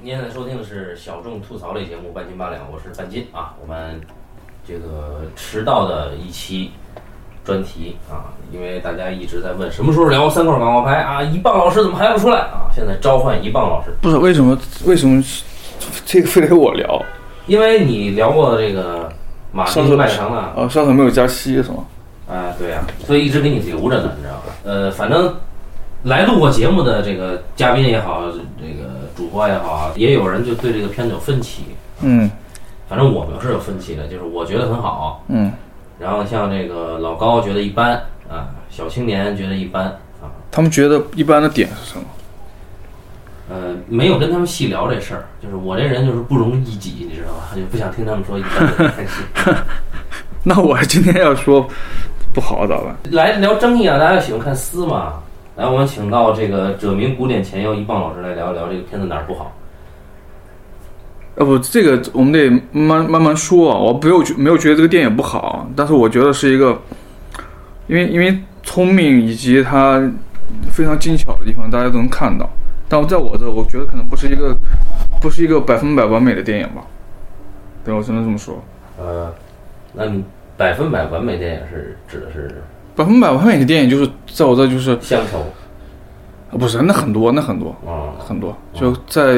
您现在收听的是小众吐槽类节目《半斤八两》，我是半斤啊。我们这个迟到的一期专题啊，因为大家一直在问什么时候聊三块广告牌啊，一棒老师怎么还不出来啊？现在召唤一棒老师，不是为什么？为什么这个非得我聊？因为你聊过这个马丁麦当娜啊，上次没有加息是吗？啊，对呀、所以一直给你留着呢，你知道吧？呃，反正来录过节目的这个嘉宾也好，这个主播也好啊，也有人就对这个片子有分歧。嗯反正我们是有分歧的，就是我觉得很好，嗯，然后像这个老高觉得一般啊，小青年觉得一般啊，他们觉得一般的点是什么？呃，没有跟他们细聊这事儿，就是我这人就是不容一己，你知道吧？就不想听他们说一般的太细。那我今天要说不好咋办？来聊争议啊，大家喜欢看撕嘛？来，我们请到这个者明古典前腰一棒老师来聊一聊这个片子哪儿不好。要不这个我们得慢慢慢说啊。我没有觉没有觉得这个电影不好，但是我觉得是一个，因为因为聪明以及它非常精巧的地方，大家都能看到。但在我这，我觉得可能不是一个不是一个百分百完美的电影吧。对，我只能这么说。呃，那你百分百完美电影是指的是百分百完美的电影就是在我这就是乡愁不是那很多那很多啊？很多，就在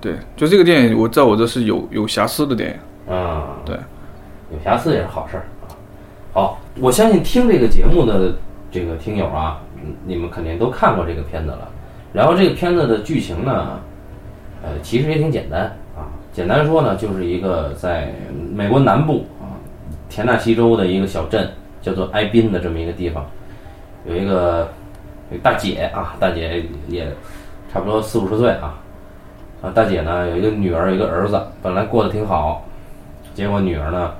对就这个电影，我在我这是有有瑕疵的电影。啊，对，有瑕疵也是好事儿。好，我相信听这个节目的这个听友啊，你们肯定都看过这个片子了。然后这个片子的剧情呢，呃，其实也挺简单啊。简单说呢，就是一个在美国南部啊，田纳西州的一个小镇，叫做埃宾的这么一个地方，有一个有大姐啊，大姐也差不多四五十岁啊。啊，大姐呢有一个女儿，有一个儿子，本来过得挺好，结果女儿呢，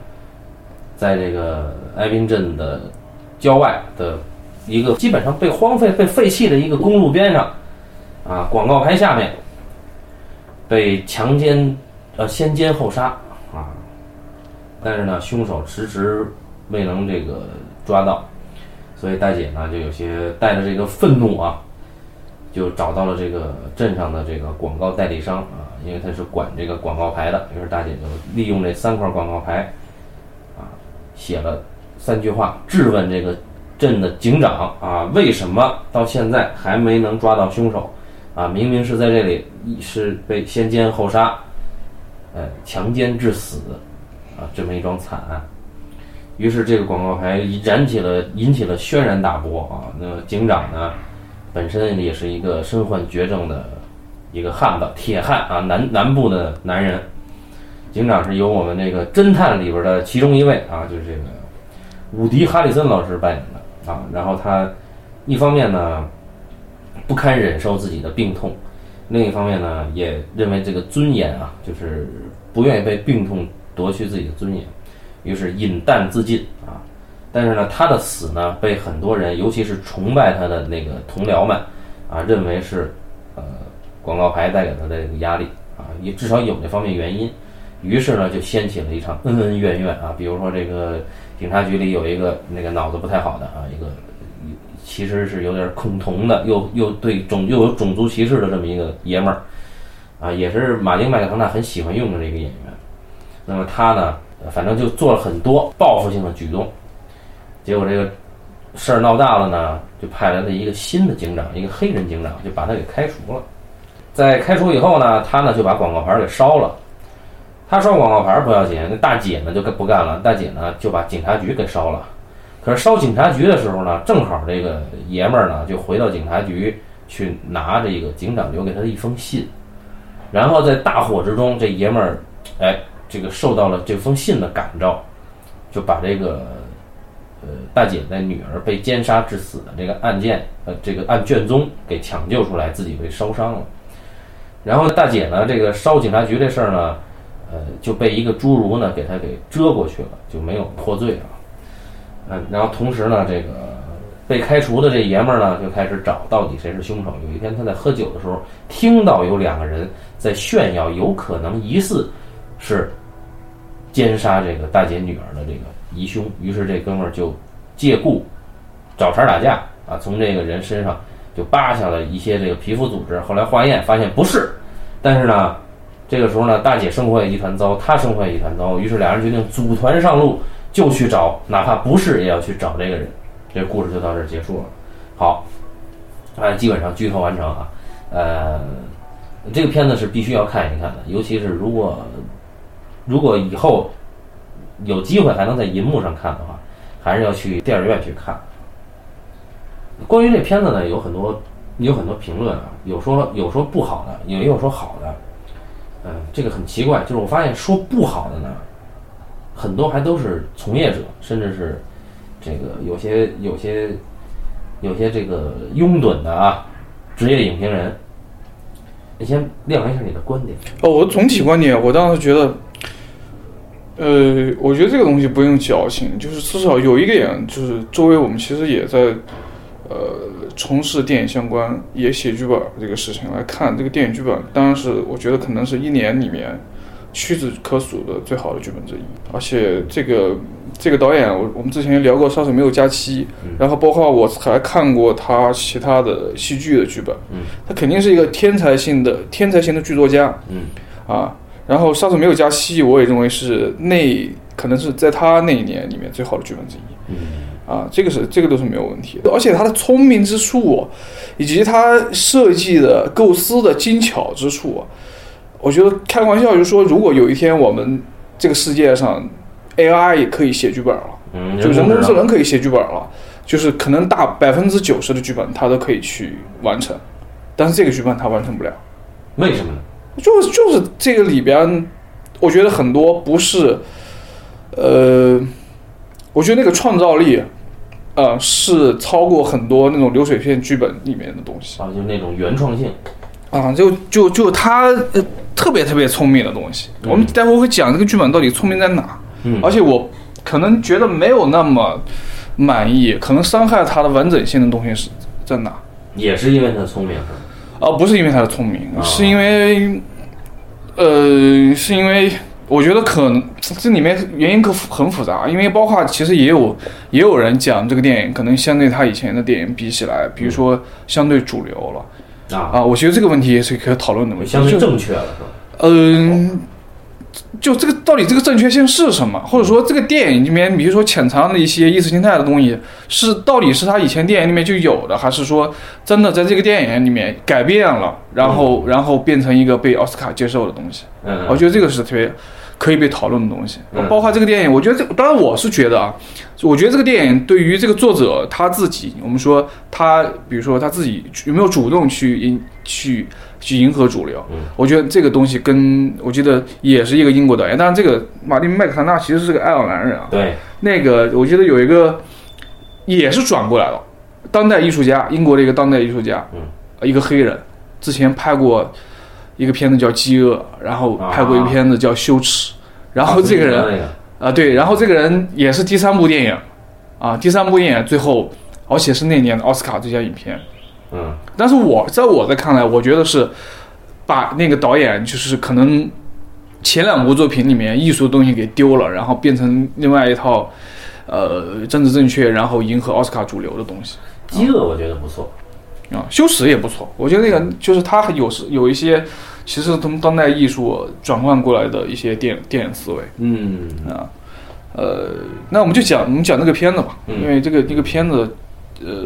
在这个埃宾镇的郊外的一个基本上被荒废、被废弃的一个公路边上，啊，广告牌下面被强奸，呃，先奸后杀啊，但是呢，凶手迟迟未能这个抓到，所以大姐呢就有些带着这个愤怒啊，就找到了这个镇上的这个广告代理商啊，因为他是管这个广告牌的，于是大姐就利用这三块广告牌，啊，写了三句话质问这个镇的警长啊，为什么到现在还没能抓到凶手？啊，明明是在这里是被先奸后杀，呃，强奸致死，啊，这么一桩惨案。于是这个广告牌燃起了引起了轩然大波啊！那警长呢，本身也是一个身患绝症的一个汉子，铁汉啊，南南部的男人。警长是由我们这个侦探里边的其中一位啊，就是这个伍迪·哈里森老师扮演的啊。然后他一方面呢不堪忍受自己的病痛，另一方面呢也认为这个尊严啊，就是不愿意被病痛夺去自己的尊严，于是饮弹自尽啊。但是呢，他的死呢，被很多人，尤其是崇拜他的那个同僚们啊，认为是呃广告牌带给他的这个压力啊，也至少有这方面原因。于是呢，就掀起了一场恩恩怨怨啊。比如说，这个警察局里有一个那个脑子不太好的啊，一个其实是有点恐同的，又又对种又有种族歧视的这么一个爷们儿啊，也是马丁麦克唐纳很喜欢用的这个演员。那么他呢，反正就做了很多报复性的举动。结果这个事儿闹大了呢，就派来了一个新的警长，一个黑人警长，就把他给开除了。在开除以后呢，他呢就把广告牌给烧了。他烧广告牌不要紧，那大姐呢就不干了，大姐呢就把警察局给烧了。可是烧警察局的时候呢，正好这个爷们儿呢就回到警察局去拿这个警长留给他的一封信，然后在大火之中，这爷们儿哎这个受到了这封信的感召，就把这个呃大姐的女儿被奸杀致死的这个案件呃这个案卷宗给抢救出来，自己被烧伤了。然后大姐呢，这个烧警察局这事儿呢，呃，就被一个侏儒呢给他给遮过去了，就没有破罪啊。嗯，然后同时呢，这个被开除的这爷们儿呢，就开始找到底谁是凶手。有一天他在喝酒的时候，听到有两个人在炫耀，有可能疑似是奸杀这个大姐女儿的这个疑凶，于是这哥们儿就借故找茬打架啊，从这个人身上就扒下了一些这个皮肤组织，后来化验发现不是，但是呢，这个时候呢，大姐生活也一团糟，他生活也一团糟，于是两人决定组团上路，就去找，哪怕不是也要去找这个人。这故事就到这儿结束了。好，啊，基本上剧透完成啊。呃，这个片子是必须要看一看的，尤其是如果如果以后有机会还能在银幕上看的话，还是要去电影院去看。关于这片子呢，有很多有很多评论啊，有说有说不好的，也有说好的。嗯，这个很奇怪，就是我发现说不好的呢，很多还都是从业者，甚至是这个有些有些有些这个拥趸的啊，职业影评人。你先亮一下你的观点。哦，我总体观点，我当时觉得，呃，我觉得这个东西不用矫情，就是至少有一个点，就是周围我们其实也在，呃，从事电影相关，也写剧本这个事情来看，这个电影剧本，当然是我觉得可能是一年里面屈指可数的最好的剧本之一，而且这个这个导演，我我们之前聊过《杀手没有假期》，然后包括我还看过他其他的戏剧的剧本，嗯，他肯定是一个天才性的天才型的剧作家，嗯，啊，然后《上次没有假期》，我也认为是那可能是在他那一年里面最好的剧本之一，嗯，啊，这个是这个都是没有问题的，而且他的聪明之处，以及他设计的构思的精巧之处，我觉得开玩笑就是说，如果有一天我们这个世界上 AI 也可以写剧本了，嗯，就人工智工智能可以写剧本了，就是可能大百分之九十的剧本他都可以去完成，但是这个剧本他完成不了。为什么呢？就就是这个里边，我觉得很多不是，呃，我觉得那个创造力，呃，是超过很多那种流水线剧本里面的东西啊，就是那种原创性。啊，就就就他呃特别特别聪明的东西。我们待会儿会讲这个剧本到底聪明在哪，嗯而且我可能觉得没有那么满意，可能伤害它的完整性的东西是在哪？也是因为他聪明，啊，不是因为他的聪明，啊是因为，呃，是因为我觉得可能这里面原因可复很复杂，因为包括其实也有也有人讲这个电影可能相对他以前的电影比起来，比如说相对主流了。啊，啊，我觉得这个问题也是可以讨论的问题。相对正确了，是吧？嗯，就这个到底这个正确性是什么？或者说这个电影里面，比如说潜藏的一些意识形态的东西，是到底是他以前电影里面就有的，还是说真的在这个电影里面改变了，然后然后变成一个被奥斯卡接受的东西？嗯，我觉得这个是特别可以被讨论的东西嗯。包括这个电影，我觉得这当然我是觉得啊，我觉得这个电影对于这个作者他自己，我们说他，比如说他自己有没有主动去迎去去迎合主流嗯，我觉得这个东西跟我记得也是一个英国导演，当然这个马丁麦克唐纳其实是个爱尔兰人啊，对，那个我记得有一个也是转过来了，当代艺术家，英国的一个当代艺术家，一个黑人，之前拍过一个片子叫《饥饿》，然后拍过一个片子叫《羞耻》，然后这个人啊、对，然后这个人也是第三部电影，啊，第三部电影最后，而且是那年的奥斯卡最佳影片，嗯但是我在我的看来，我觉得是把那个导演就是可能前两部作品里面艺术的东西给丢了，然后变成另外一套呃政治正确，然后迎合奥斯卡主流的东西饥饿我觉得不错，啊。羞耻也不错，我觉得那个就是他有时有一些其实从当代艺术转换过来的一些电电影思维嗯啊。呃，那我们就讲我们讲这个片子吧，嗯因为这个这个片子，呃，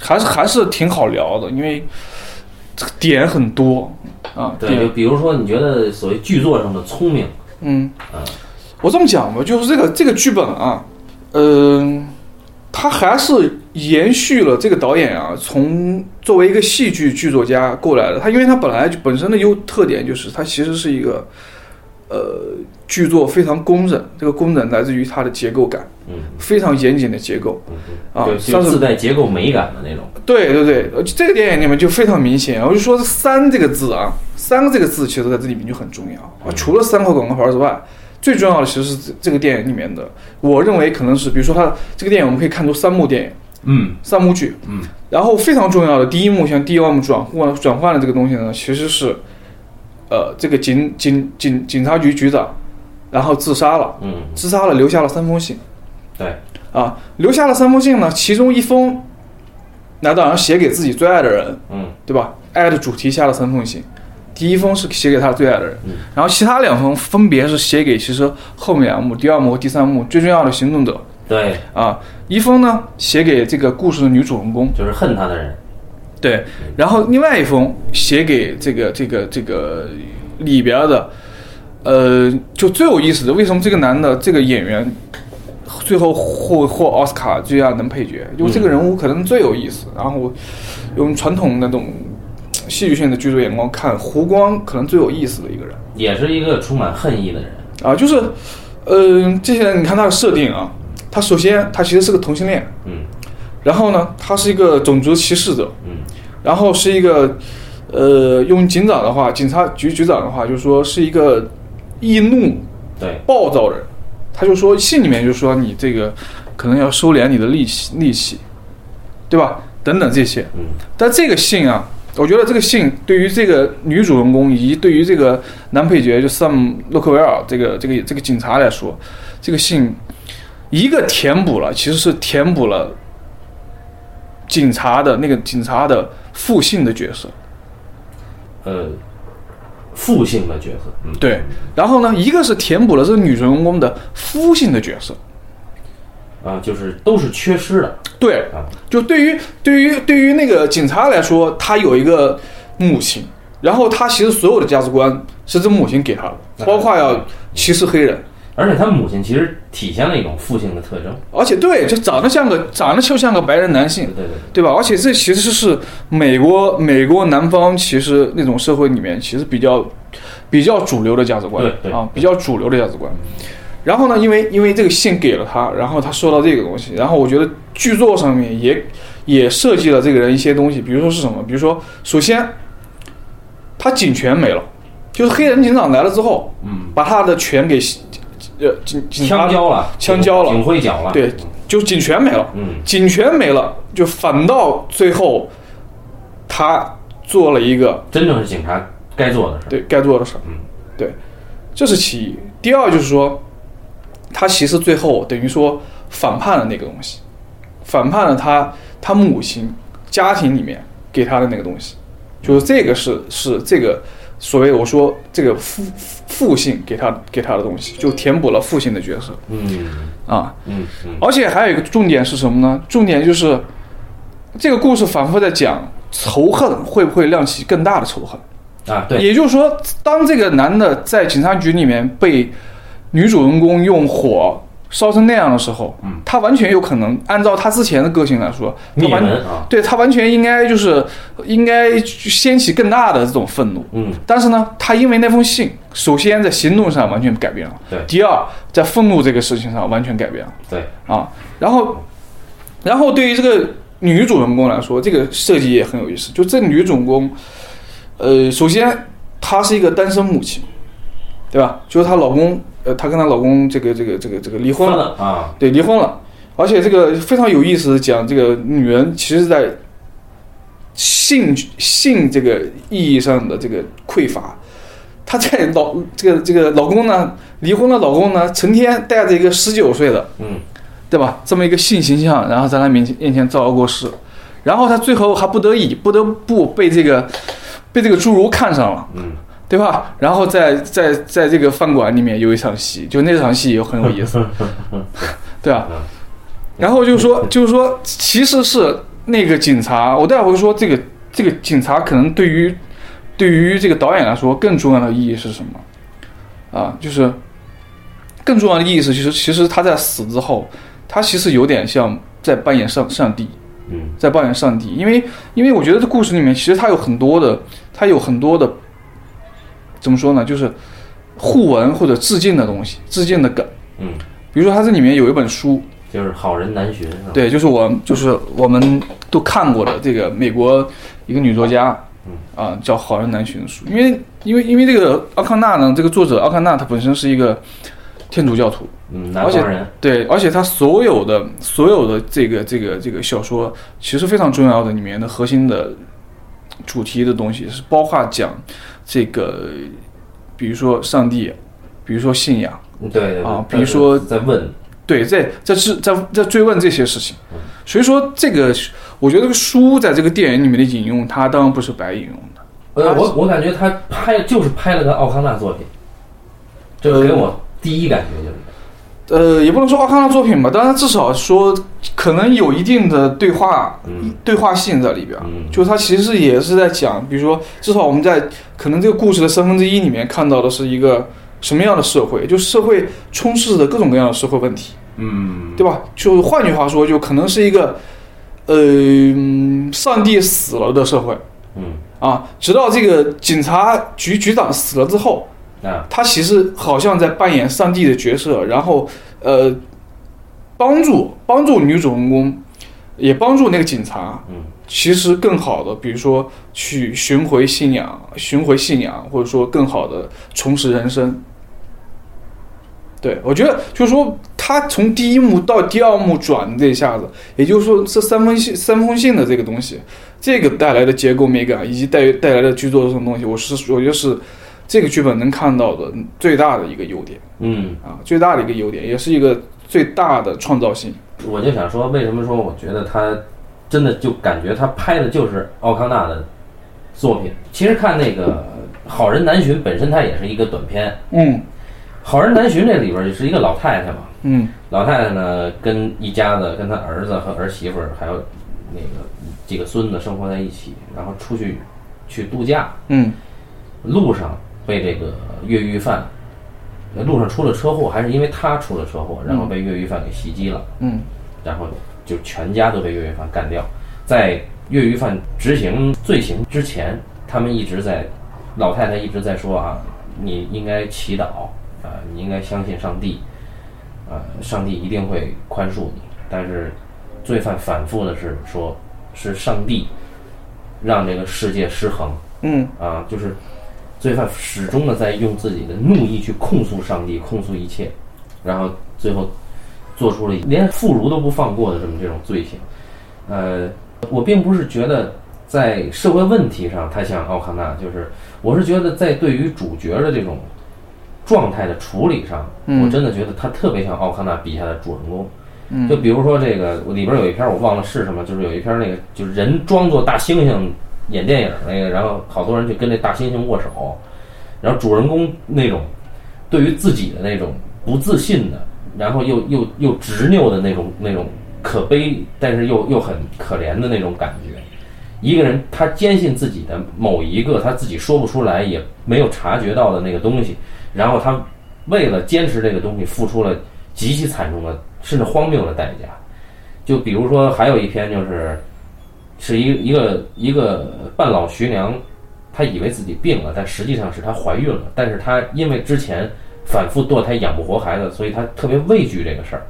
还是还是挺好聊的，因为这个点很多啊，对，就，比如说你觉得所谓剧作上的聪明，嗯。啊，我这么讲吧，就是这个这个剧本啊，嗯、它还是延续了这个导演啊，从作为一个戏剧剧作家过来的。他因为他本来就本身的优特点就是他其实是一个呃剧作非常工整，这个工整来自于它的结构感，嗯非常严谨的结构。嗯啊对，上次就自带结构美感的那种，对对对，呃这个电影里面就非常明显。我就说“三”这个字啊，“三”这个字其实在这里面就很重要啊。除了三块广告牌之外，最重要的其实是这这个电影里面的，我认为可能是，比如说它这个电影我们可以看出三幕电影、嗯三幕剧，嗯，然后非常重要的第一幕，像第一幕转换转换的这个东西呢，其实是，呃，这个警警警警察局局长，然后自杀了，嗯，自杀了，留下了三封信。对，啊，留下了三封信呢，其中一封，那当然写给自己最爱的人，嗯。对吧？爱的主题下了三封信，第一封是写给他最爱的人，嗯。然后其他两封分别是写给其实后面两幕、第二幕和第三幕最重要的行动者。对，啊。一封呢写给这个故事的女主人公，就是恨他的人，对，然后另外一封写给这个这个这个里边的，呃，就最有意思的，为什么这个男的这个演员最后获获奥斯卡最佳男配角？因为这个人物可能最有意思。然后用传统那种戏剧性的剧作眼光看，胡光可能最有意思的一个人也是一个充满恨意的人。啊，就是，呃，这些人你看他的设定啊，他首先他其实是个同性恋，嗯然后呢，他是一个种族歧视者。嗯然后是一个，呃，用警长的话，警察局局长的话，就是说是一个易怒、对，暴躁人。他就说信里面就说你这个可能要收敛你的戾气，戾气，对吧？等等这些。嗯但这个信啊，我觉得这个信对于这个女主人公以及对于这个男配角就 Sam 洛克维尔这个这个这个警察来说，这个信一个填补了，其实是填补了警察的那个警察的父性的角色。呃，父性的角色，嗯，对，然后呢，一个是填补了这个女主人公的夫性的角色。啊，就是都是缺失的。对，啊，就对于对于对于那个警察来说，他有一个母亲，然后他其实所有的价值观是这母亲给他的，包括要歧视黑人，而且他母亲其实体现了一种父性的特征，而且对，就长得像个长得就像个白人男性对，对对，对吧？而且这其实是美国美国南方其实那种社会里面其实比较比较主流的价值观对对啊，比较主流的价值观。然后呢，因为因为这个信给了他，然后他收到这个东西，然后我觉得剧作上面也也设计了这个人一些东西，比如说是什么？比如说，首先他警权没了，就是黑人警长来了之后，嗯，把他的权给呃警警察枪交了，枪交了警徽缴了，对，就警权没了。嗯，警权没了，就反倒最后他做了一个真正是警察该做的事儿，对该做的事儿。嗯，对，这是其一。第二就是说，他其实最后等于说反叛了那个东西，反叛了他他母亲家庭里面给他的那个东西，就是这个是是这个所谓我说这个父父性给他给他的东西，就填补了父性的角色嗯啊。嗯嗯，而且还有一个重点是什么呢？重点就是这个故事反复在讲仇恨会不会亮起更大的仇恨。啊，对，也就是说，当这个男的在警察局里面被女主人公用火烧成那样的时候，嗯。他完全有可能按照他之前的个性来说，他完对他完全应该就是应该掀起更大的这种愤怒。嗯，但是呢，他因为那封信，首先在行动上完全改变了，对。第二，在愤怒这个事情上完全改变了。对，啊，然后，然后对于这个女主人公来说，这个设计也很有意思。就这女主人公，呃，首先她是一个单身母亲，对吧？就是她老公，呃，她跟她老公这个这个这个这个离婚了，啊，对，离婚了。而且这个非常有意思的讲，这个女人其实在性性这个意义上的这个匮乏。她在老这个这个老公呢，离婚了老公呢，成天带着一个十九岁的。嗯，对吧？这么一个性形象，然后在她面前面前造谣过事，然后她最后还不得已不得不被这个被这个侏儒看上了，嗯，对吧？然后在在在这个饭馆里面有一场戏，就那场戏也很有意思，对啊？然后就是说，就是说，其实是那个警察，我待会儿说这个这个警察可能对于对于这个导演来说更重要的意义是什么？啊，就是更重要的意思，其实其实他在死之后，他其实有点像在扮演上上帝，嗯，在扮演上帝，因为因为我觉得这故事里面其实他有很多的，他有很多的怎么说呢，就是互文或者致敬的东西，致敬的梗。嗯，比如说它这里面有一本书，就是好人难寻，是吧，对，就是我就是我们都看过的这个美国一个女作家，嗯啊，叫《好人难寻》的书，因为因为因为这个奥康纳呢，这个作者奥康纳他本身是一个天主教徒，嗯，南方人，对，而且他所有的所有的这个这个这个小说，其实非常重要的里面的核心的主题的东西是包括讲这个，比如说上帝，比如说信仰，嗯对啊比如说在问，对，在在是在在追问这些事情，所以说这个我觉得这个书在这个电影里面的引用，它当然不是白引用的。呃，我我感觉他拍就是拍了个奥康纳作品，这个给我第一感觉就是。呃，也不能说奥康的作品吧，但是至少说可能有一定的对话、嗯对话性在里边就他其实也是在讲，比如说，至少我们在可能这个故事的三分之一里面看到的是一个什么样的社会，就社会充斥着各种各样的社会问题，嗯，对吧？就换句话说，就可能是一个，呃，嗯上帝死了的社会嗯啊，直到这个警察局局长死了之后，啊他其实好像在扮演上帝的角色，然后呃，帮助帮助女主人公，也帮助那个警察，嗯其实更好的，比如说去寻回信仰，寻回信仰，或者说更好的重拾人生。对，我觉得就是说，他从第一幕到第二幕转这一下子，也就是说，这三封信、三封信的这个东西，这个带来的结构美感以及带带来的剧作这种东西，我是我觉得是这个剧本能看到的最大的一个优点嗯，啊，最大的一个优点，也是一个最大的创造性。我就想说，为什么说我觉得他真的就感觉他拍的就是奥康纳的作品？其实看那个《好人难寻》本身它也是一个短片，嗯《好人难寻》这里边就是一个老太太嘛，嗯。老太太呢跟一家子跟她儿子和儿媳妇儿还有那个几个孙子生活在一起，然后出去去度假，嗯。路上被这个越狱犯，呃路上出了车祸，还是因为他出了车祸，然后被越狱犯给袭击了，嗯然后就全家都被越狱犯干掉。在越狱犯执行罪行之前，他们一直在，老太太一直在说啊，你应该祈祷啊、你应该相信上帝，啊、上帝一定会宽恕你。但是罪犯反复的是说，是上帝让这个世界失衡。嗯啊，就是罪犯始终的在用自己的怒意去控诉上帝，控诉一切，然后最后做出了连妇孺都不放过的这么这种罪行。呃，我并不是觉得在社会问题上他像奥康纳，就是我是觉得在对于主角的这种状态的处理上，嗯我真的觉得他特别像奥康纳笔下的主人公。嗯就比如说这个里边有一篇我忘了是什么，就是有一篇那个就是人装作大猩猩演电影那个，然后好多人去跟那大猩猩握手，然后主人公那种对于自己的那种不自信的，然后又又又执拗的那种那种可悲，但是又又很可怜的那种感觉。一个人他坚信自己的某一个他自己说不出来也没有察觉到的那个东西，然后他为了坚持这个东西付出了极其惨重的甚至荒谬的代价。就比如说还有一篇就是是一一个一个半老徐娘，她以为自己病了，但实际上是她怀孕了，但是她因为之前反复堕胎养不活孩子，所以她特别畏惧这个事儿。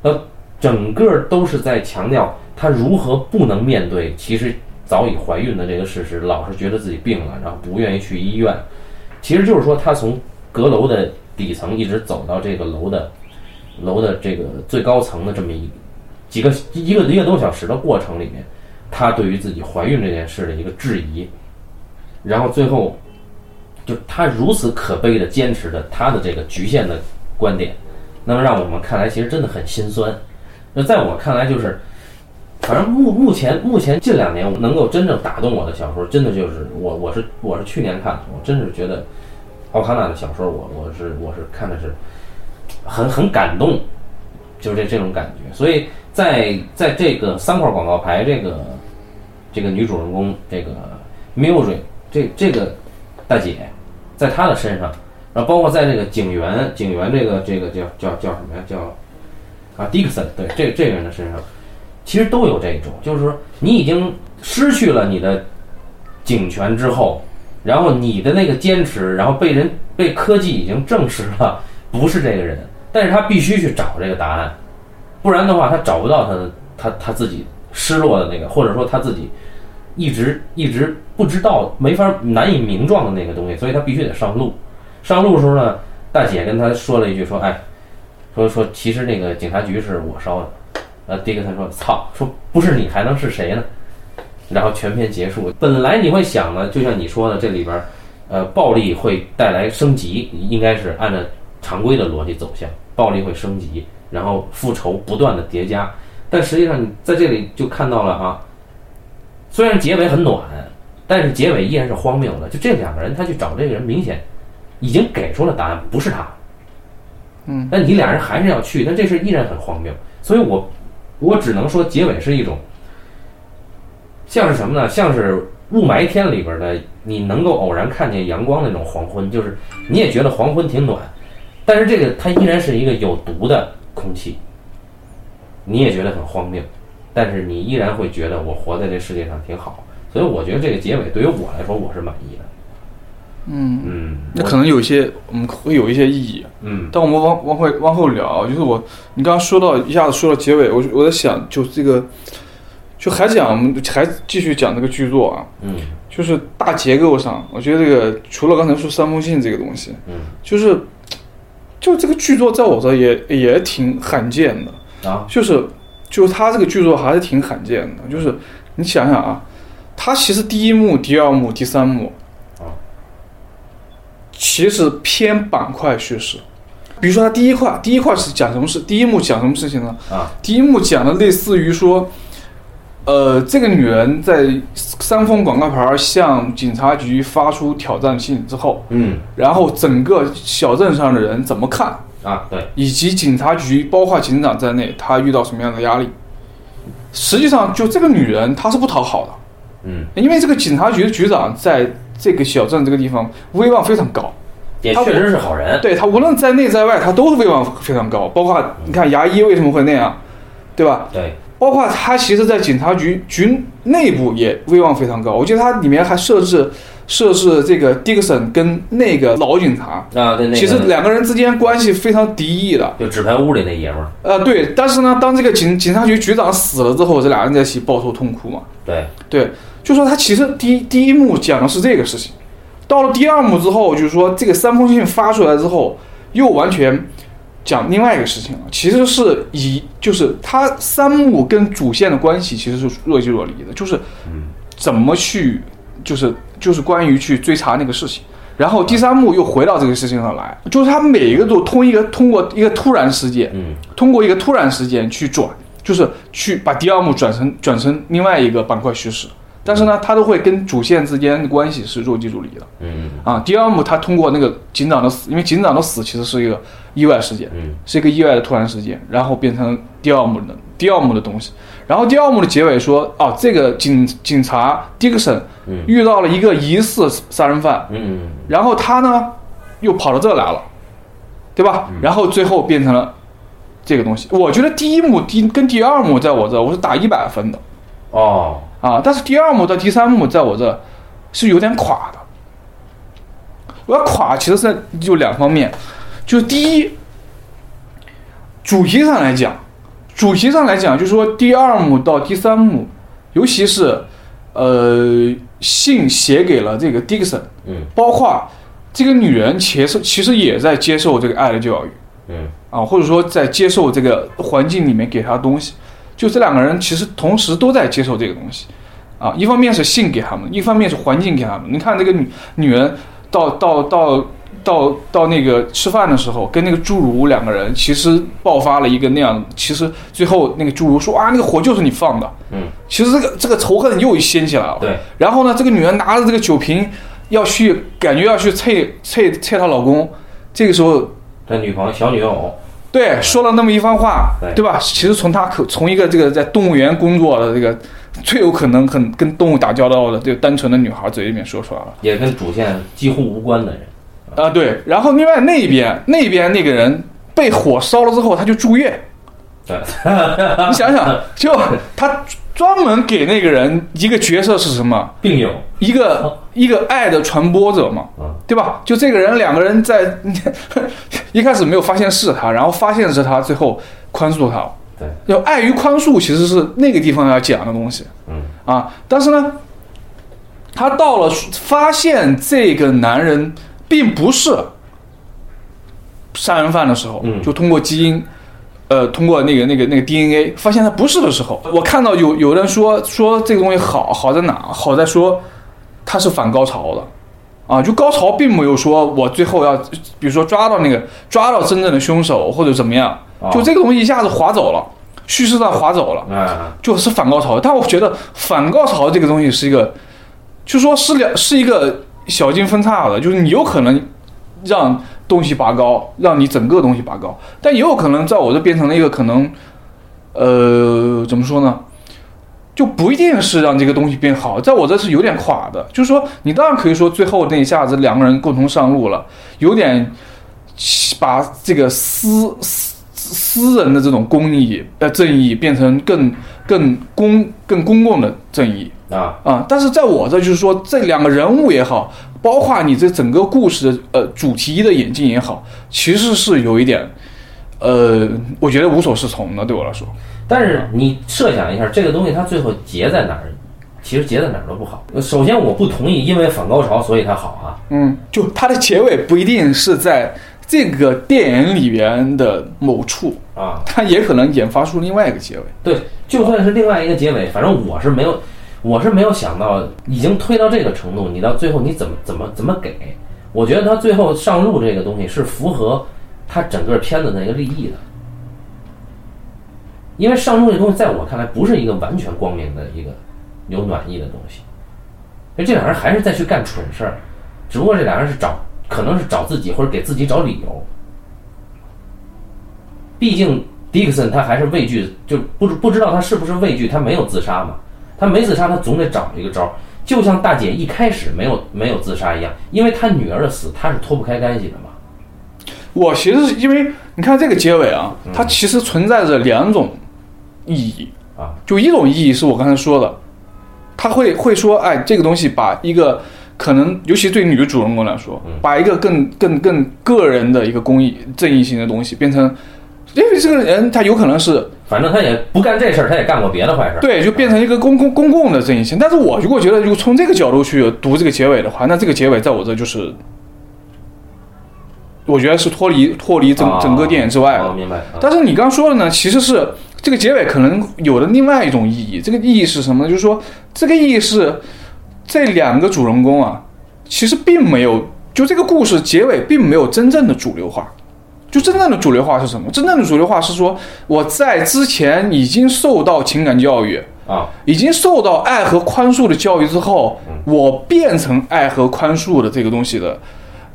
那，整个都是在强调她如何不能面对其实早已怀孕的这个事实，老是觉得自己病了，然后不愿意去医院。其实就是说，她从阁楼的底层一直走到这个楼的楼的这个最高层的这么一几个一个一个多小时的过程里面，她对于自己怀孕这件事的一个质疑，然后最后就她如此可悲的坚持着她的这个局限的观点，那么让我们看来其实真的很心酸。那在我看来，就是反正目目前目前近两年能够真正打动我的小说，真的就是我我是我是去年看的，我真是觉得奥康纳的小说，我我是我是看的是很很感动，就是这这种感觉。所以在在这个三块广告牌，这个这个女主人公这个 Mildred 这这个大姐，在她的身上，然后包括在这个警员警员这个这个叫叫叫什么呀？叫啊 Dixon 对这这个人的身上，其实都有这种，就是说你已经失去了你的警权之后，然后你的那个坚持，然后被人被科技已经证实了不是这个人，但是他必须去找这个答案，不然的话他找不到他的他他自己失落的那个，或者说他自己一直一直不知道没法难以名状的那个东西，所以他必须得上路。上路的时候呢，大姐跟他说了一句说，哎，说说其实那个警察局是我烧的。呃，迪克森说：“操，说不是你还能是谁呢？”然后全篇结束。本来你会想呢，就像你说的，这里边，呃，暴力会带来升级，应该是按照常规的逻辑走向，暴力会升级，然后复仇不断的叠加。但实际上你在这里就看到了啊，虽然结尾很暖，但是结尾依然是荒谬的。就这两个人，他去找这个人，明显已经给出了答案，不是他。嗯，那你俩人还是要去，但这事依然很荒谬。所以我我只能说，结尾是一种像是什么呢？像是雾霾天里边的，你能够偶然看见阳光那种黄昏，就是你也觉得黄昏挺暖，但是这个它依然是一个有毒的空气，你也觉得很荒谬，但是你依然会觉得我活在这世界上挺好。所以我觉得这个结尾对于我来说我是满意的。嗯，嗯，那可能有一些我们会有一些意义，嗯但我们往往会往后聊，就是我你刚刚说到一下子说到结尾，我我在想，就这个就还讲我们还继续讲这个剧作啊，嗯就是大结构上，我觉得这个除了刚才说三封信这个东西，嗯就是就这个剧作在我这也也挺罕见的，啊就是就是他这个剧作还是挺罕见的，就是你想想啊，他其实第一幕、第二幕、第三幕啊，其实偏板块叙事。比如说，他第一块，第一块是讲什么事？第一幕讲什么事情呢？啊第一幕讲的类似于说，呃，这个女人在三封广告牌向警察局发出挑战信之后，嗯然后整个小镇上的人怎么看，啊对以及警察局，包括警长在内，他遇到什么样的压力？实际上，就这个女人，她是不讨好的，嗯因为这个警察局的局长在这个小镇这个地方威望非常高，他也确实是好人。对他无论在内在外，他都是威望非常高。包括你看牙医为什么会那样，对吧？对包括他其实，在警察局局内部也威望非常高。我记得他里面还设置设置这个迪克森跟那个老警察，啊对那个其实两个人之间关系非常敌意的。就纸牌屋里那爷们儿。呃，对，但是呢，当这个警警察局局长死了之后，这俩人在一起抱头痛哭嘛。对对，就说他其实第一第一幕讲的是这个事情，到了第二幕之后，就是说这个三封信发出来之后，又完全讲另外一个事情了。其实是以就是他三幕跟主线的关系其实是若即若离的，就是嗯怎么去就是就是关于去追查那个事情。然后第三幕又回到这个事情上来，就是他每一个都通一个通过一个突然事件，嗯通过一个突然事件去转，就是去把第二幕转成转成另外一个板块叙事。但是呢，它都会跟主线之间的关系是若即若离的嗯啊。第二幕它通过那个警长的死，因为警长的死其实是一个意外事件，嗯是一个意外的突然事件，然后变成第二幕的第二幕的东西。然后第二幕的结尾说，哦，这个警警察 Dixon 遇到了一个疑似杀人犯，嗯然后他呢又跑到这来了，对吧？然后最后变成了这个东西。我觉得第一幕第跟第二幕在我这我是打一百分的哦啊，但是第二幕到第三幕在我这是有点垮的。我要垮其实是就两方面，就第一，主题上来讲，主题上来讲，就是说第二幕到第三幕，尤其是呃信写给了这个迪克森。嗯包括这个女人其实其实也在接受这个爱的教育嗯啊，或者说在接受这个环境里面给她的东西，就这两个人其实同时都在接受这个东西啊，一方面是信给他们，一方面是环境给他们。你看这个女女人到到到到到那个吃饭的时候，跟那个侏儒两个人其实爆发了一个那样，其实最后那个侏儒说啊，那个火就是你放的，嗯，其实这个这个仇恨又掀起来了。对，然后呢，这个女人拿着这个酒瓶要去，感觉要去啐啐啐她老公，这个时候她女朋友小女偶。对说了那么一番话，对对吧？其实从她可从一个这个在动物园工作的这个最有可能很跟动物打交道的这个单纯的女孩嘴里面说出来了也跟主线几乎无关的人。啊，对。然后另外那边那边那个人被火烧了之后，他就住院。对，你想想，就他专门给那个人一个角色是什么？病友。一个一个爱的传播者嘛，嗯对吧？就这个人，两个人在 一开始没有发现是他，然后发现是他，最后宽恕他了。对，要爱与宽恕其实是那个地方要讲的东西嗯啊。但是呢，他到了发现这个男人并不是杀人犯的时候，嗯就通过基因。呃，通过那个那个那个 DNA 发现他不是的时候，我看到有有人说说这个东西好好在哪？好在说它是反高潮的，啊，就高潮并没有说我最后要，比如说抓到那个抓到真正的凶手或者怎么样，哦就这个东西一下子划走了，叙事上划走了，啊就是反高潮。但我觉得反高潮这个东西是一个，就说是两是一个小径分叉的，就是你有可能让东西拔高，让你整个东西拔高，但也有可能在我这变成了一个可能，呃，怎么说呢？就不一定是让这个东西变好，在我这是有点垮的。就是说，你当然可以说最后那一下子两个人共同上路了，有点把这个私私私人的这种公益呃正义变成更更公更公共的正义啊，啊。但是在我这就是说，这两个人物也好，包括你这整个故事的呃主题的演进也好，其实是有一点呃，我觉得无所适从的，对我来说。但是你设想一下，这个东西它最后结在哪儿？其实结在哪儿都不好。首先，我不同意，因为反高潮所以它好啊。嗯，就它的结尾不一定是在这个电影里边的某处啊，它也可能研发出另外一个结尾。对，就算是另外一个结尾，反正我是没有，我是没有想到已经推到这个程度，你到最后你怎么怎么怎么给？我觉得他最后上路这个东西是符合他整个片子的一个利益的。因为上路这东西，在我看来不是一个完全光明的一个有暖意的东西，因为这俩人还是在去干蠢事儿，只不过这俩人是找，可能是找自己或者给自己找理由。毕竟迪克森他还是畏惧，就不不知道他是不是畏惧，他没有自杀嘛，他没自杀，他总得找一个招儿，就像大姐一开始没有没有自杀一样，因为她女儿的死，她是脱不开干系的嘛。我其实是因为你看这个结尾啊，它其实存在着两种。意义啊，就一种意义是我刚才说的，他会会说，哎，这个东西把一个可能，尤其对女主人公来说，把一个更更更个人的一个公益正义性的东西变成，因为这个人他有可能是，反正他也不干这事儿，他也干过别的坏事，对，就变成一个公公公共的正义性。但是我如果觉得，如果从这个角度去读这个结尾的话，那这个结尾在我这就是，我觉得是脱离脱离整整个电影之外的。明白。但是你刚说的呢，其实是。这个结尾可能有的另外一种意义，这个意义是什么呢？就是说，这个意义是这两个主人公啊，其实并没有，就这个故事结尾并没有真正的主流化。就真正的主流化是什么？真正的主流化是说，我在之前已经受到情感教育啊，已经受到爱和宽恕的教育之后，我变成爱和宽恕的这个东西的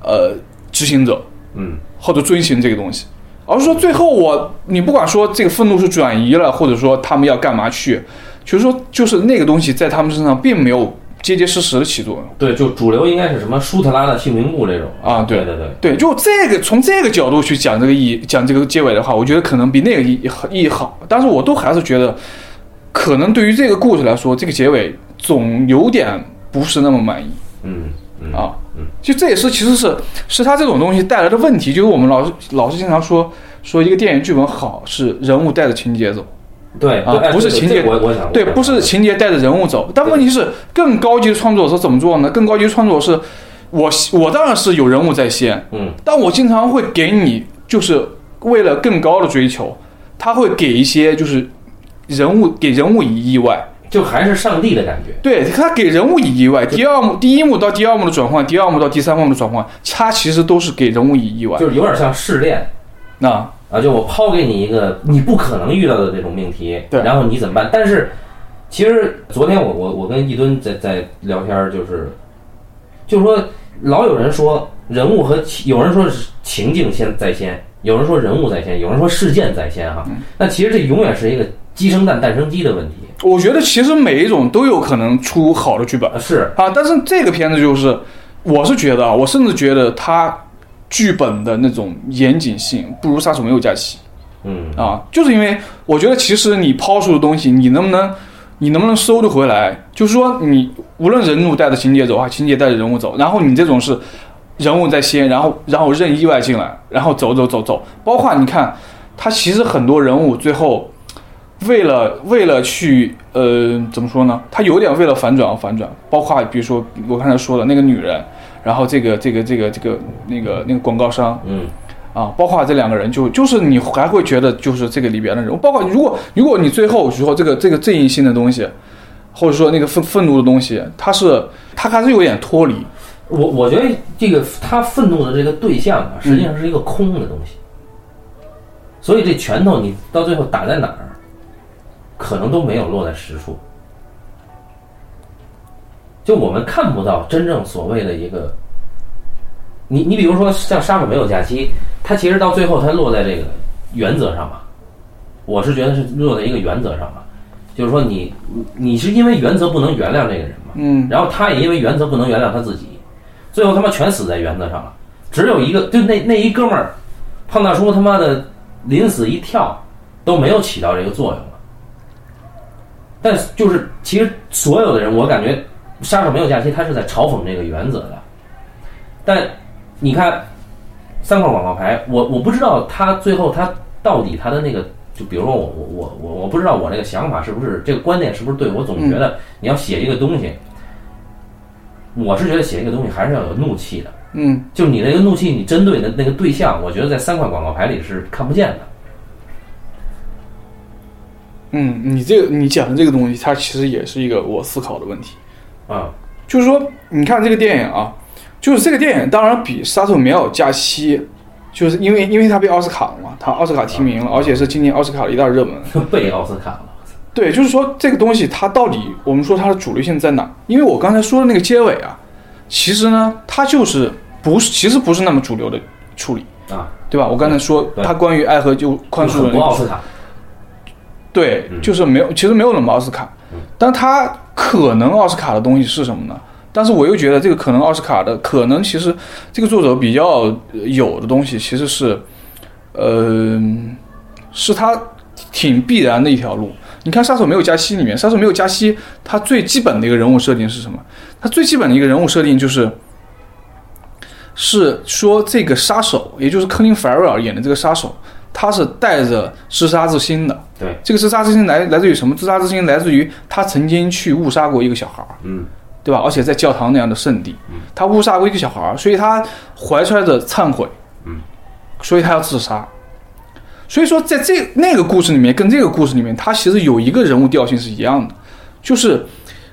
呃执行者，嗯，或者遵循这个东西。而是说，最后我你不管说这个愤怒是转移了，或者说他们要干嘛去，就是说，就是那个东西在他们身上并没有结结实实的起作用。对，就主流应该是什么舒特拉的姓名簿这种啊，对对对对，就这个从这个角度去讲这个意义，讲这个结尾的话，我觉得可能比那个意意义好。但是我都还是觉得，可能对于这个故事来说，这个结尾总有点不是那么满意。嗯嗯啊。嗯，就这也是其实是是他这种东西带来的问题，就是我们老是老是经常说说一个电影剧本好是人物带着情节走，对啊，不是情节，对，不是情节带着人物走，但问题是更高级的创作者怎么做呢？更高级的创作是，我我当然是有人物在先，嗯，但我经常会给你就是为了更高的追求，他会给一些就是人物给人物以意外。就还是上帝的感觉，对他给人物以意外，第二幕第一幕到第二幕的转换，第二幕到第三幕的转换，他其实都是给人物以意外，就是有点像试炼，那啊，就我抛给你一个你不可能遇到的这种命题，对，然后你怎么办？但是其实昨天我我我跟一吨在在聊天，就是就是说老有人说人物和有人说是情境先在先，有人说人物在先，有人说事件在先哈，那其实这永远是一个鸡生蛋蛋生鸡的问题。我觉得其实每一种都有可能出好的剧本，是啊，但是这个片子就是，我是觉得啊，我甚至觉得它剧本的那种严谨性不如《杀手没有假期》。嗯啊，就是因为我觉得其实你抛出的东西，你能不能，你能不能收得回来？就是说，你无论人物带着情节走啊，情节带着人物走，然后你这种是人物在先，然后然后任意外进来，然后走走走走，包括你看，他其实很多人物最后。为了为了去呃怎么说呢？他有点为了反转而反转，包括比如说我刚才说的那个女人，然后这个这个这个这个那个那个广告商，嗯，啊，包括这两个人，就就是你还会觉得就是这个里边的人，包括如果如果你最后说这个这个正义性的东西，或者说那个愤愤怒的东西，他是他还是有点脱离。我我觉得这个他愤怒的这个对象啊，实际上是一个空的东西，所以这拳头你到最后打在哪儿？可能都没有落在实处，就我们看不到真正所谓的一个，你你比如说像杀手没有假期，它其实到最后它落在这个原则上嘛，我是觉得是落在一个原则上嘛，就是说你你你是因为原则不能原谅这个人嘛，嗯，然后他也因为原则不能原谅他自己，最后他妈全死在原则上了，只有一个就那那一哥们儿，胖大叔他妈的临死一跳都没有起到这个作用了。但是就是其实所有的人，我感觉杀手没有假期，他是在嘲讽这个原则的。但你看三块广告牌，我我不知道他最后他到底他的那个，就比如说我我我我我不知道我这个想法是不是这个观点是不是对，我总觉得你要写一个东西，我是觉得写一个东西还是要有怒气的。嗯，就你那个怒气，你针对的那个对象，我觉得在三块广告牌里是看不见的。嗯，你这个你讲的这个东西，它其实也是一个我思考的问题。啊，就是说，你看这个电影啊，就是这个电影当然比《杀手没有假期》，就是因为因为它被奥斯卡了嘛，它奥斯卡提名了，而且是今年奥斯卡的一大热门。被奥斯卡了。对，就是说这个东西它到底我们说它的主流性在哪？因为我刚才说的那个结尾啊，其实呢，它就是不是其实不是那么主流的处理啊，对吧？我刚才说它关于爱和就宽恕的那个，不奥斯卡。对，嗯就是没有，其实没有那么奥斯卡，但它可能奥斯卡的东西是什么呢？但是我又觉得这个可能奥斯卡的可能，其实这个作者比较有的东西其实是，呃，是他挺必然的一条路。你看《杀手没有加息》里面，《杀手没有加息》它最基本的一个人物设定是什么？它最基本的一个人物设定就是，是说这个杀手，也就是克林·法瑞尔演的这个杀手，他是带着自杀之心的。对，这个自杀之心来来自于什么？自杀之心来自于他曾经去误杀过一个小孩儿，嗯。对吧？而且在教堂那样的圣地，他误杀过一个小孩儿，所以他怀揣着忏悔，嗯，所以他要自杀。所以说，在这那个故事里面，跟这个故事里面，他其实有一个人物调性是一样的，就是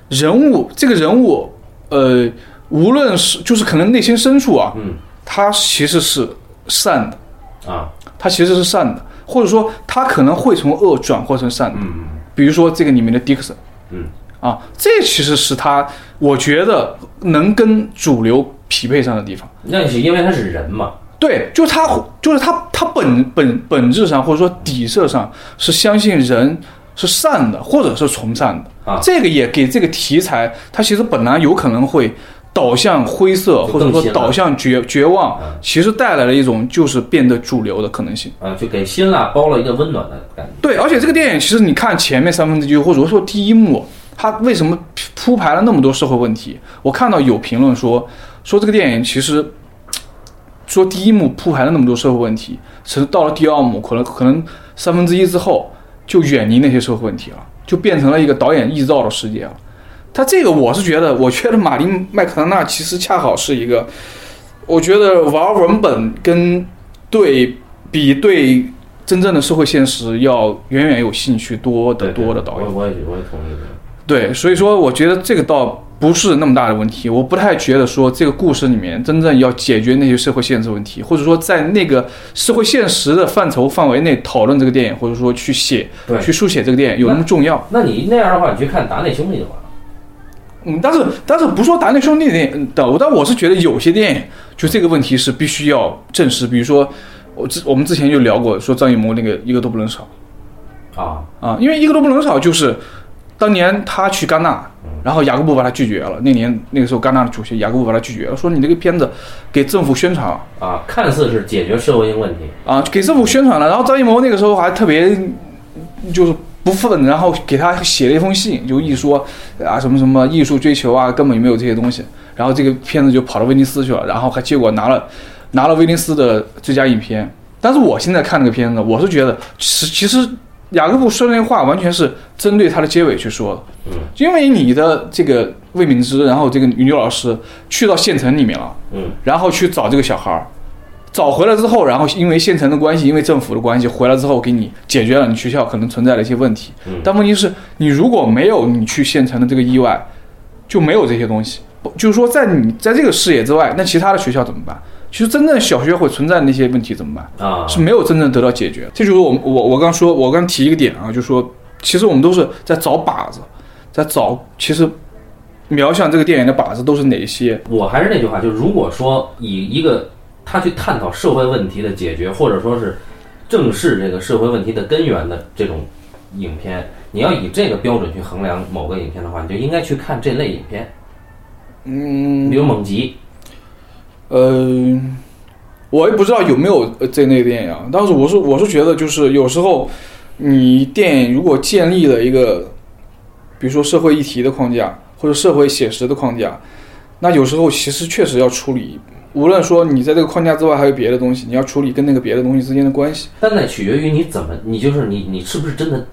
人物这个人物，呃，无论是就是可能内心深处啊，嗯。他其实是善的，啊他其实是善的，或者说他可能会从恶转化成善的。嗯比如说这个里面的迪克森，嗯啊，这其实是他我觉得能跟主流匹配上的地方。那是因为他是人嘛。对，就他就是他他本本本质上或者说底色上是相信人是善的，或者是从善的啊这个也给这个题材，它其实本来有可能会导向灰色，或者说导向绝绝望嗯，其实带来了一种就是变得主流的可能性。啊，就给辛辣包了一个温暖的感觉。对，而且这个电影其实你看前面三分之一，或者说第一幕，它为什么铺排了那么多社会问题？我看到有评论说，说这个电影其实说第一幕铺排了那么多社会问题，其实到了第二幕，可能可能三分之一之后就远离那些社会问题了，就变成了一个导演臆造的世界了。他这个我是觉得，我觉得马丁麦克唐纳其实恰好是一个，我觉得玩文本跟对比对真正的社会现实要远远有兴趣多得多的导演。我我也我也同意这个。对，所以说我觉得这个倒不是那么大的问题。我不太觉得说这个故事里面真正要解决那些社会现实问题，或者说在那个社会现实的范畴范围内讨论这个电影，或者说去写去书写这个电影有那么重要。那你那样的话，你去看达内兄弟就完了。嗯，但是但是不说达内兄弟的电影的，但我是觉得有些电影就这个问题是必须要正视，比如说我之我们之前就聊过，说张艺谋那个一个都不能少啊，啊，因为一个都不能少就是当年他去戛纳，然后雅各布把他拒绝了，那年那个时候戛纳的主席雅各布把他拒绝了，说你这个片子给政府宣传了。啊，看似是解决社会性问题，啊，给政府宣传了，然后张艺谋那个时候还特别就是不忿，然后给他写了一封信，就一说啊什么什么艺术追求啊，根本就没有这些东西。然后这个片子就跑到威尼斯去了，然后还结果拿了拿了威尼斯的最佳影片。但是我现在看这个片子，我是觉得其其实雅各布说的那话完全是针对他的结尾去说的，嗯，因为你的这个魏敏芝，然后这个女老师去到县城里面了，嗯，然后去找这个小孩儿，找回来之后，然后因为县城的关系，因为政府的关系，回来之后给你解决了你学校可能存在的一些问题。嗯但问题是，你如果没有你去县城的这个意外，就没有这些东西。就是说，在你在这个视野之外，那其他的学校怎么办？其实真正小学会存在的那些问题怎么办？啊，是没有真正得到解决。这就是我我我刚说，我刚提一个点啊，就是说，其实我们都是在找靶子，在找其实瞄向这个电影的靶子都是哪些？我还是那句话，就如果说以一个他去探讨社会问题的解决，或者说是正视这个社会问题的根源的这种影片，你要以这个标准去衡量某个影片的话，你就应该去看这类影片，嗯，比如《猛吉。呃，我也不知道有没有呃这类电影啊，但是我是我是觉得，就是有时候你电影如果建立了一个，比如说社会议题的框架或者社会写实的框架，那有时候其实确实要处理，无论说你在这个框架之外还有别的东西，你要处理跟那个别的东西之间的关系。》，但那取决于你怎么，你就是你你是不是真的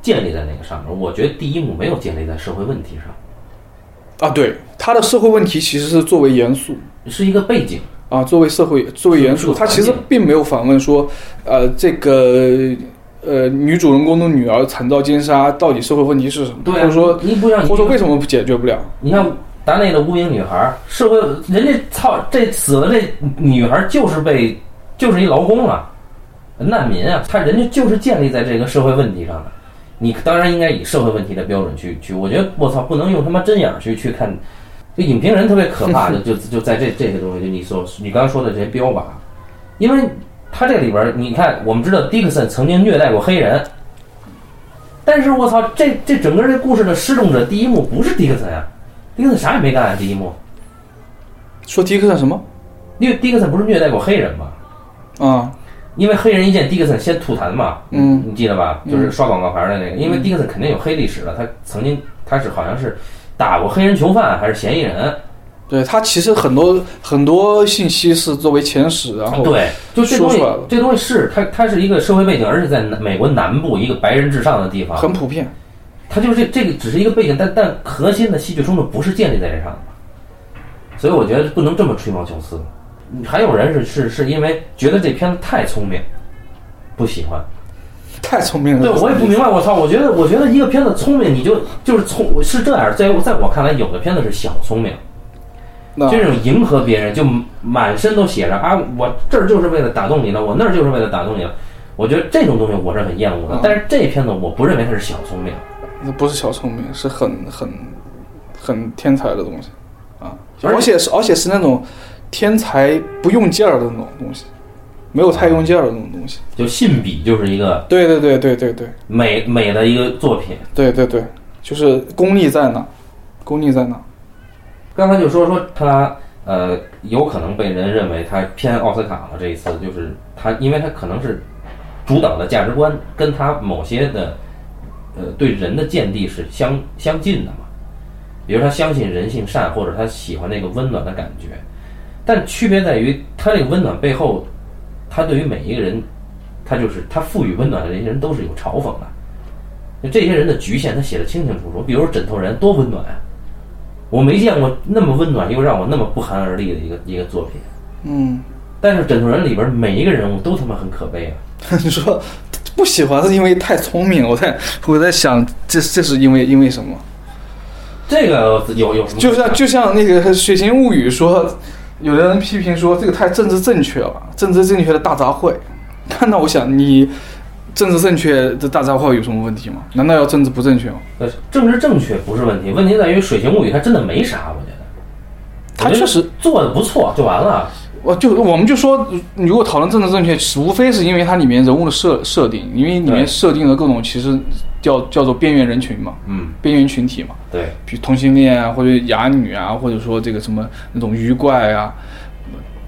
建立在那个上面。我觉得第一幕没有建立在社会问题上，啊，对，他的社会问题其实是作为严肃，是一个背景。啊，作为社会作为严肃，他其实并没有反问说，呃，这个呃女主人公的女儿惨遭奸杀，到底社会问题是什么？对、啊，或者说，你不像或者说为什么解决不了？你看达内的无名女孩，社会人家操这死了这女孩就是被就是一劳工啊，难民啊，他人家就是建立在这个社会问题上的。你当然应该以社会问题的标准去去，我觉得我操不能用他妈针眼去去看，这影评人特别可怕的就就在这这些东西，就你所你刚刚说的这些标靶，因为他这里边你看我们知道迪克森曾经虐待过黑人。但是我操，这这整个这故事的失重者第一幕不是迪克森啊，迪克森啥也没干啊，第一幕，说迪克森什么？因为迪克森不是虐待过黑人吗？啊，因为黑人一见迪克森先吐痰嘛，嗯，你记得吧？就是刷广告牌的那个，因为迪克森肯定有黑历史了，他曾经他是好像是打过黑人囚犯还是嫌疑人，对他其实很多很多信息是作为前史，然后对，就这东西这东西是它它是一个社会背景，而且在美国南部一个白人至上的地方，很普遍。它就是这这个只是一个背景，但但核心的戏剧冲突不是建立在这上的，所以我觉得不能这么吹毛求疵。还有人是是是因为觉得这片子太聪明，不喜欢。太聪明了。对，我也不明白，我操！我觉得我觉得一个片子聪明，你就就是聪是这样，在在我看来，有的片子是小聪明，就这种迎合别人，就满身都写着啊，我这儿就是为了打动你了，我那儿就是为了打动你了。我觉得这种东西我是很厌恶的嗯，但是这片子我不认为它是小聪明。那不是小聪明，是很很很天才的东西啊！而且是而且是那种天才不用劲儿的那种东西，没有太用劲儿的那种东西。就信笔就是一个对对对对对对美美的一个作品。对对对，就是功力在哪，功力在哪。刚才就说说他呃有可能被人认为他偏奥斯卡了，这一次就是他，因为他可能是主导的价值观跟他某些的呃对人的见地是相相近的嘛，比如他相信人性善，或者他喜欢那个温暖的感觉，但区别在于他这个温暖背后，他对于每一个人，他就是他赋予温暖的这些人都是有嘲讽的，就这些人的局限他写的清清楚楚，比如说枕头人多温暖啊。我没见过那么温暖又让我那么不寒而栗的一个一个作品。嗯，但是《枕头人》里边每一个人物都他妈很可悲啊！你说不喜欢是因为太聪明，我在我在想这这是因为因为什么？这个有有什么？就像就像那个《水形物语》说，有的人批评说这个太政治正确了，政治正确的大杂烩。看到我想你政治正确的大杂烩有什么问题吗？难道要政治不正确吗？呃政治正确不是问题，问题在于《水形物语》它真的没啥，我觉得。它确实做的不错，就完了。我就我们就说，如果讨论政治正确，无非是因为它里面人物的设设定，因为里面设定了各种其实叫叫做边缘人群嘛，嗯，边缘群体嘛，对，比如同性恋啊，或者哑女啊，或者说这个什么那种鱼怪啊，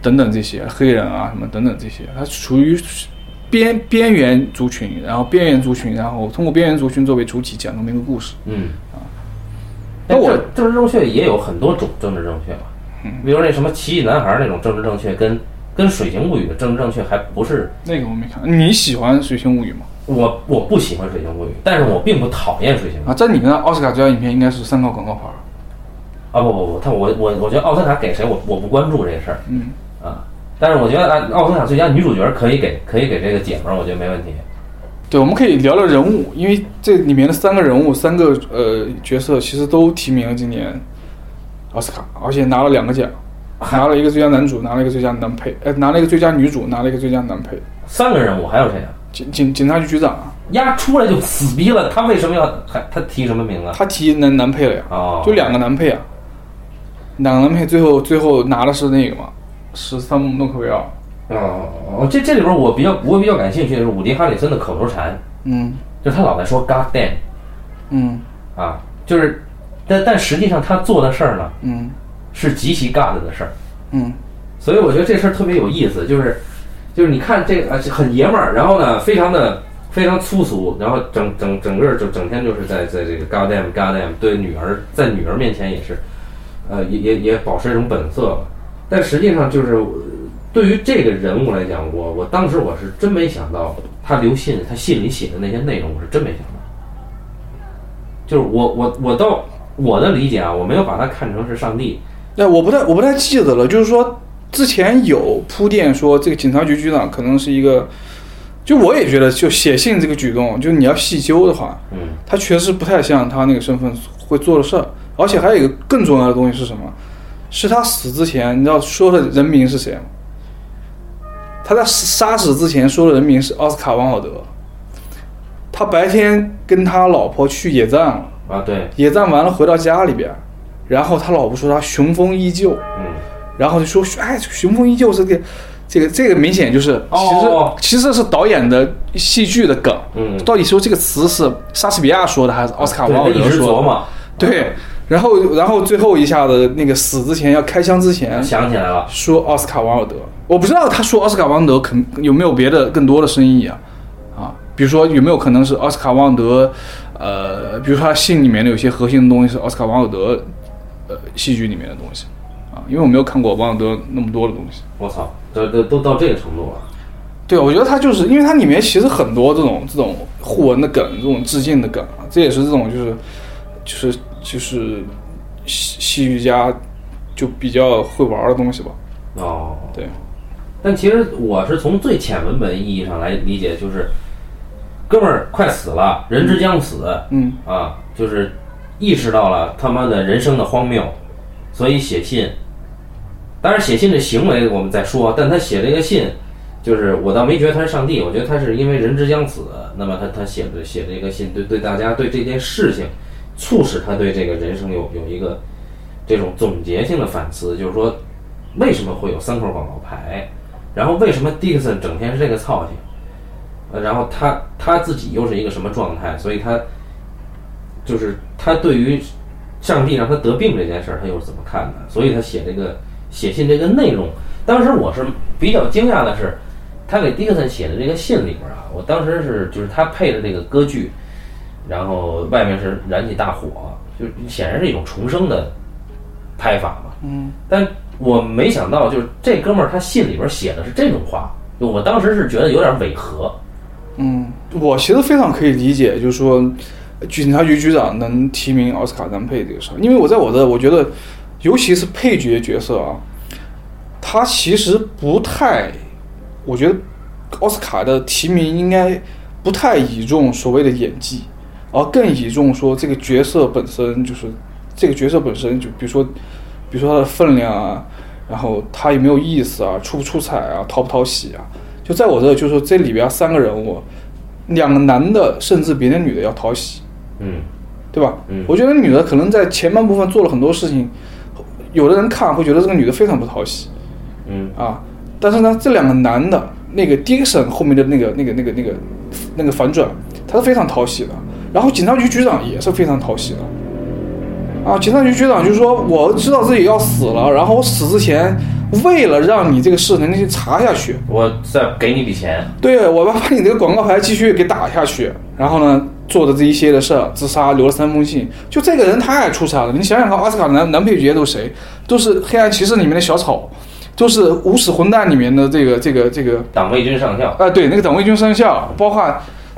等等这些黑人啊什么等等这些，它属于边边缘族群，然后边缘族群，然后通过边缘族群作为主体讲这么一个故事。嗯。啊。那我政治正确也有很多种政治正确嘛，比如那什么奇异男孩那种政治正确，跟跟《水形物语》的政治正确还不是。那个我没看，你喜欢《水形物语》吗？我我不喜欢《水形物语》，但是我并不讨厌《水形物语》啊，在你们的奥斯卡最佳影片应该是三个广告牌儿。啊不不不，他我我我觉得奥斯卡给谁我我不关注这事儿嗯，啊，但是我觉得啊奥斯卡最佳女主角可以给可以给这个姐们儿，我觉得没问题。对，我们可以聊聊人物，因为这里面的三个人物、三个呃角色其实都提名了今年奥斯卡，而且拿了两个奖，拿了一个最佳男主，拿了一个最佳男配，呃，拿了一个最佳女主，拿了一个最佳男配。三个人物还有谁啊？警警警察局局长啊，丫出来就死逼了，他为什么要还他提什么名啊？他提男男配了呀，哦，就两个男配啊，两个男配最后最后拿的是那个嘛，是山姆诺克维尔。哦哦，这这里边我比较我比较感兴趣的是伍迪·哈里森的口头禅，嗯就是他老在说 “God damn” 嗯啊，就是，但但实际上他做的事儿呢嗯是极其 God 的事儿，嗯所以我觉得这事儿特别有意思，就是就是你看这个啊很爷们儿，然后呢非常的非常粗俗，然后整整整个就整天就是在在这个 God damn God damn 对女儿在女儿面前也是，呃也也也保持一种本色吧，但实际上就是。呃对于这个人物来讲，我我当时我是真没想到，他留信，他信里写的那些内容，我是真没想到。就是我我我到我的理解啊，我没有把他看成是上帝，那我不太我不太记得了，就是说之前有铺垫说这个警察局局长可能是一个，就我也觉得就写信这个举动，就你要细究的话，嗯他确实不太像他那个身份会做的事儿，而且还有一个更重要的东西是什么？是他死之前，你知道说的人名是谁吗？他在杀死之前说的人名是奥斯卡·王尔德。他白天跟他老婆去野战了，啊对，野战完了回到家里边，然后他老婆说他雄风依旧，嗯。然后就说哎，雄风依旧是个这个这个明显就是其实、哦。其实是导演的戏剧的梗，嗯，到底说这个词是莎士比亚说的还是奥斯卡·王尔德说的？对，然后然后最后一下子那个死之前要开枪之前想起来了，说奥斯卡·王尔德，我不知道他说奥斯卡·王尔德肯有没有别的更多的深意啊？啊，比如说有没有可能是奥斯卡·王尔德，呃，比如说他信里面的有些核心的东西是奥斯卡·王尔德，呃，戏剧里面的东西啊，因为我没有看过王尔德那么多的东西。我操，这都都到这个程度了，对，我觉得他就是因为它里面其实很多这种这种互文的梗，这种致敬的梗啊，这也是这种就是就是就是戏戏剧家就比较会玩的东西吧。哦，对，但其实我是从最浅文本意义上来理解，就是哥们儿快死了，人之将死嗯啊，就是意识到了他妈的人生的荒谬，所以写信。当然，写信的行为我们再说，但他写这个信，就是我倒没觉得他是上帝，我觉得他是因为人之将死，那么他他写的写这个信，对对大家对这件事情，促使他对这个人生有有一个这种总结性的反思，就是说为什么会有三块广告牌，然后为什么迪克森整天是这个操性，呃，然后他他自己又是一个什么状态，所以他就是他对于上帝让他得病这件事儿，他又是怎么看的？所以他写这个写信这个内容，当时我是比较惊讶的是，他给迪克森写的这个信里边啊，我当时是就是他配的这个歌剧，然后外面是燃起大火，就显然是一种重生的拍法嘛。嗯，但我没想到，就是这哥们儿他信里边写的是这种话，就我当时是觉得有点违和。嗯，我其实非常可以理解，就是说警察局局长能提名奥斯卡男配这个事儿，因为我在我的我觉得，尤其是配角角色啊，他其实不太，我觉得奥斯卡的提名应该不太倚重所谓的演技，而更倚重说这个角色本身就是这个角色本身就比如说，比如说他的分量啊，然后他有没有意思啊，出不出彩啊，讨不讨喜啊。就在我这，就是说这里边三个人物，两个男的甚至比那女的要讨喜，嗯对吧？嗯我觉得女的可能在前半部分做了很多事情，有的人看会觉得这个女的非常不讨喜嗯啊，但是呢，这两个男的，那个 Dixon 后面的那个那个那个那个那个反转，他是非常讨喜的。然后警察局局长也是非常讨喜的。啊，警察局局长就说：“我知道自己要死了，然后我死之前，为了让你这个事能去查下去，我再给你笔钱。对我要把你这个广告牌继续给打下去，然后呢，做的这一些的事儿，自杀，留了三封信，就这个人太出彩了。你想想看，奥斯卡男男配角都是谁？都是《黑暗骑士》里面的小丑，都是《无耻混蛋》里面的这个这个这个，党卫军上校，啊、对，那个党卫军上校，包括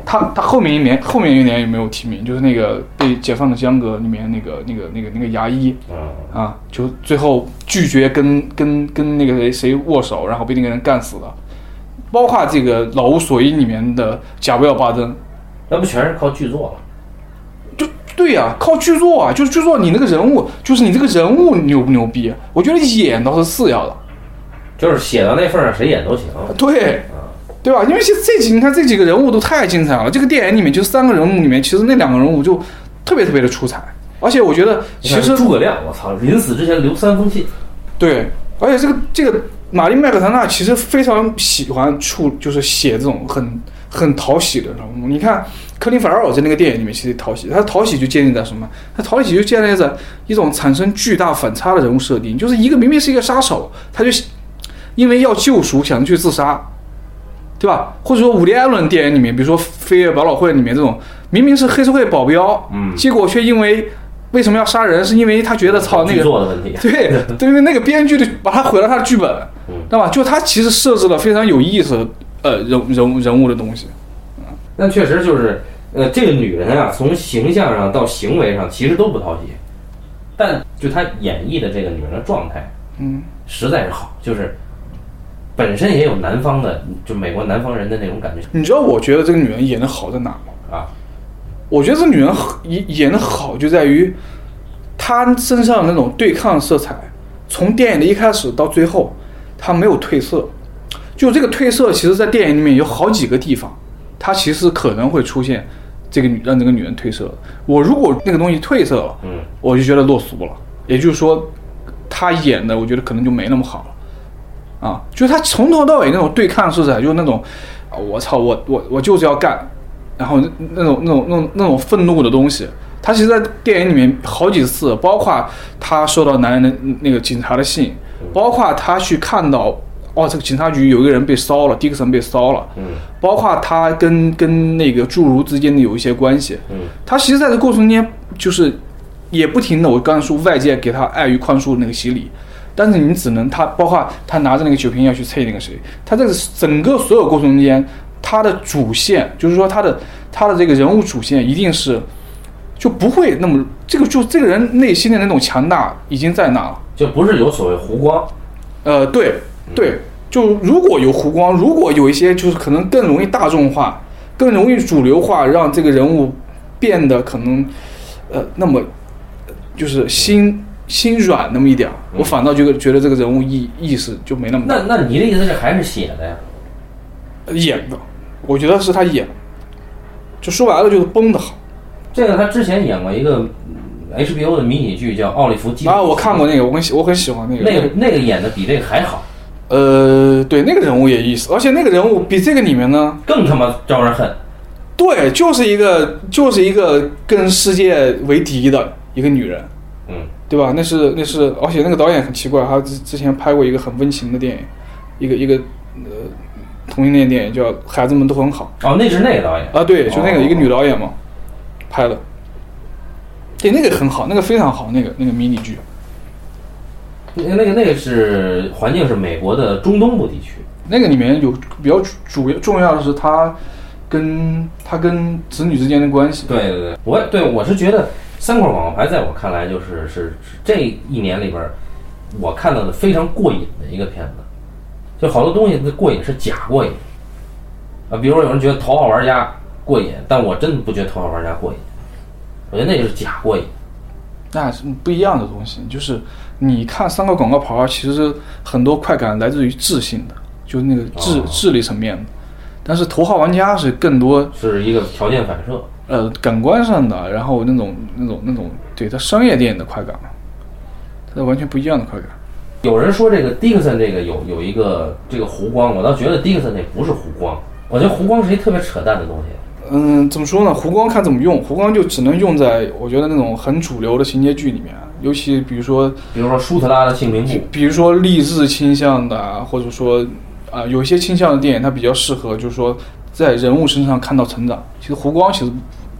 他他后面一年后面一年也没有提名？就是那个被解放的江歌里面那个那个那个那个牙医嗯啊，就最后拒绝跟跟跟那个谁谁握手，然后被那个人干死了。包括这个《老无所依》里面的贾维尔巴登，那不全是靠剧作了？就对呀、靠剧作啊，就是剧作你那个人物，就是你这个人物牛不牛逼？我觉得演倒是次要的，就是写到那份上，谁演都行。对，对吧？因为其实这几你看这几个人物都太精彩了，这个电影里面就三个人物里面，其实那两个人物就特别特别的出彩，而而且我觉得其实诸葛亮，我操，临死之前留三封信，对，而且这个这个玛丽麦克唐纳其实非常喜欢处，就是写这种很很讨喜的人物。你看克林·法尔在那个电影里面其实讨喜，他讨喜就建立在什么？他讨喜就建立在一种产生巨大反差的人物设定，就是一个明明是一个杀手，他就因为要救赎想去自杀，对吧？或者说伍迪·艾伦电影里面，比如说《飞跃百老汇》里面这种，明明是黑社会保镖，嗯，结果却因为为什么要杀人？是因为他觉得操那剧个作的问题，对，对对，那个编剧就把他毁了他的剧本，嗯知道吧？就他其实设置了非常有意思的呃人人物人物的东西。但确实就是，呃，这个女人啊，从形象上到行为上其实都不讨喜，但就她演绎的这个女人的状态，嗯，实在是好，就是本身也有南方的，就美国南方人的那种感觉你知道我觉得这个女人演的好在哪吗？啊，我觉得这女人演演的好就在于她身上那种对抗色彩，从电影的一开始到最后，她没有褪色。就这个褪色，其实在电影里面有好几个地方，它其实可能会出现这个女让这个女人褪色。我如果那个东西褪色了，嗯，我就觉得落俗了。也就是说，她演的，我觉得可能就没那么好了。啊，就是他从头到尾那种对抗色彩，就是那种，啊，我操，我我我就是要干，然后那那种那种那种那种愤怒的东西，他其实，在电影里面好几次，包括他收到男人的那个警察的信，包括他去看到，哦，这个警察局有一个人被烧了，迪克森被烧了，嗯。包括他跟跟那个侏儒之间的有一些关系，嗯。他其实在这过程中间就是也不停的，我刚才说外界给他爱与宽恕的那个洗礼，但是你只能他包括他拿着那个酒瓶要去啐那个谁，他这个整个所有过程中间，他的主线就是说他的他的这个人物主线一定是就不会那么这个就这个人内心的那种强大已经在那了。就不是有所谓湖光，呃，对对，就如果有湖光，如果有一些就是可能更容易大众化、更容易主流化，让这个人物变得可能呃那么呃就是心心软那么一点儿，我反倒觉得觉得这个人物意意思就没那么大。那那你的意思是还是写的呀？呃演的，我觉得是他演，就说白了就是崩的好这个他之前演过一个嗯 HBO 的迷你剧叫《奥利弗基》啊！我看过那个，我很喜我很喜欢那个那个那个演的比这个还好，呃，对那个人物也意思，而且那个人物比这个里面呢。更他妈招人恨。对，就是一个就是一个跟世界为敌的一个女人，嗯对吧？那是那是，而且那个导演很奇怪，他之之前拍过一个很温情的电影，一个一个呃同性恋电影叫《孩子们都很好哦，那是那个导演》啊，对，就那个哦。一个女导演嘛拍的，对，那个很好，那个非常好，那个那个迷你剧，那个那个那个是环境是美国的中东部地区，那个里面有比较主主要重要的是他跟他跟子女之间的关系，对对对，我对我是觉得三块广告牌在我看来就是是是这一年里边我看到的非常过瘾的一个片子，就好多东西的过瘾是假过瘾啊，比如说有人觉得《头号玩家》过瘾，但我真的不觉得《头号玩家》过瘾，我觉得那就是假过瘾。那是不一样的东西。就是你看三个广告牌儿，其实很多快感来自于智性的，就是那个智、哦智力层面的。但是头号玩家是更多是一个条件反射，呃感官上的，然后那种那种那种对它商业电影的快感嘛，它完全不一样的快感。有人说这个迪克森这个有有一个这个湖光，我倒觉得迪克森那不是湖光，我觉得湖光是一特别扯淡的东西。嗯，怎么说呢？湖光看怎么用，湖光就只能用在我觉得那种很主流的情节剧里面，尤其比如说比如说舒特拉的姓名簿，比如说励志倾向的啊，或者说啊、有一些倾向的电影，它比较适合，就是说在人物身上看到成长。其实湖光其实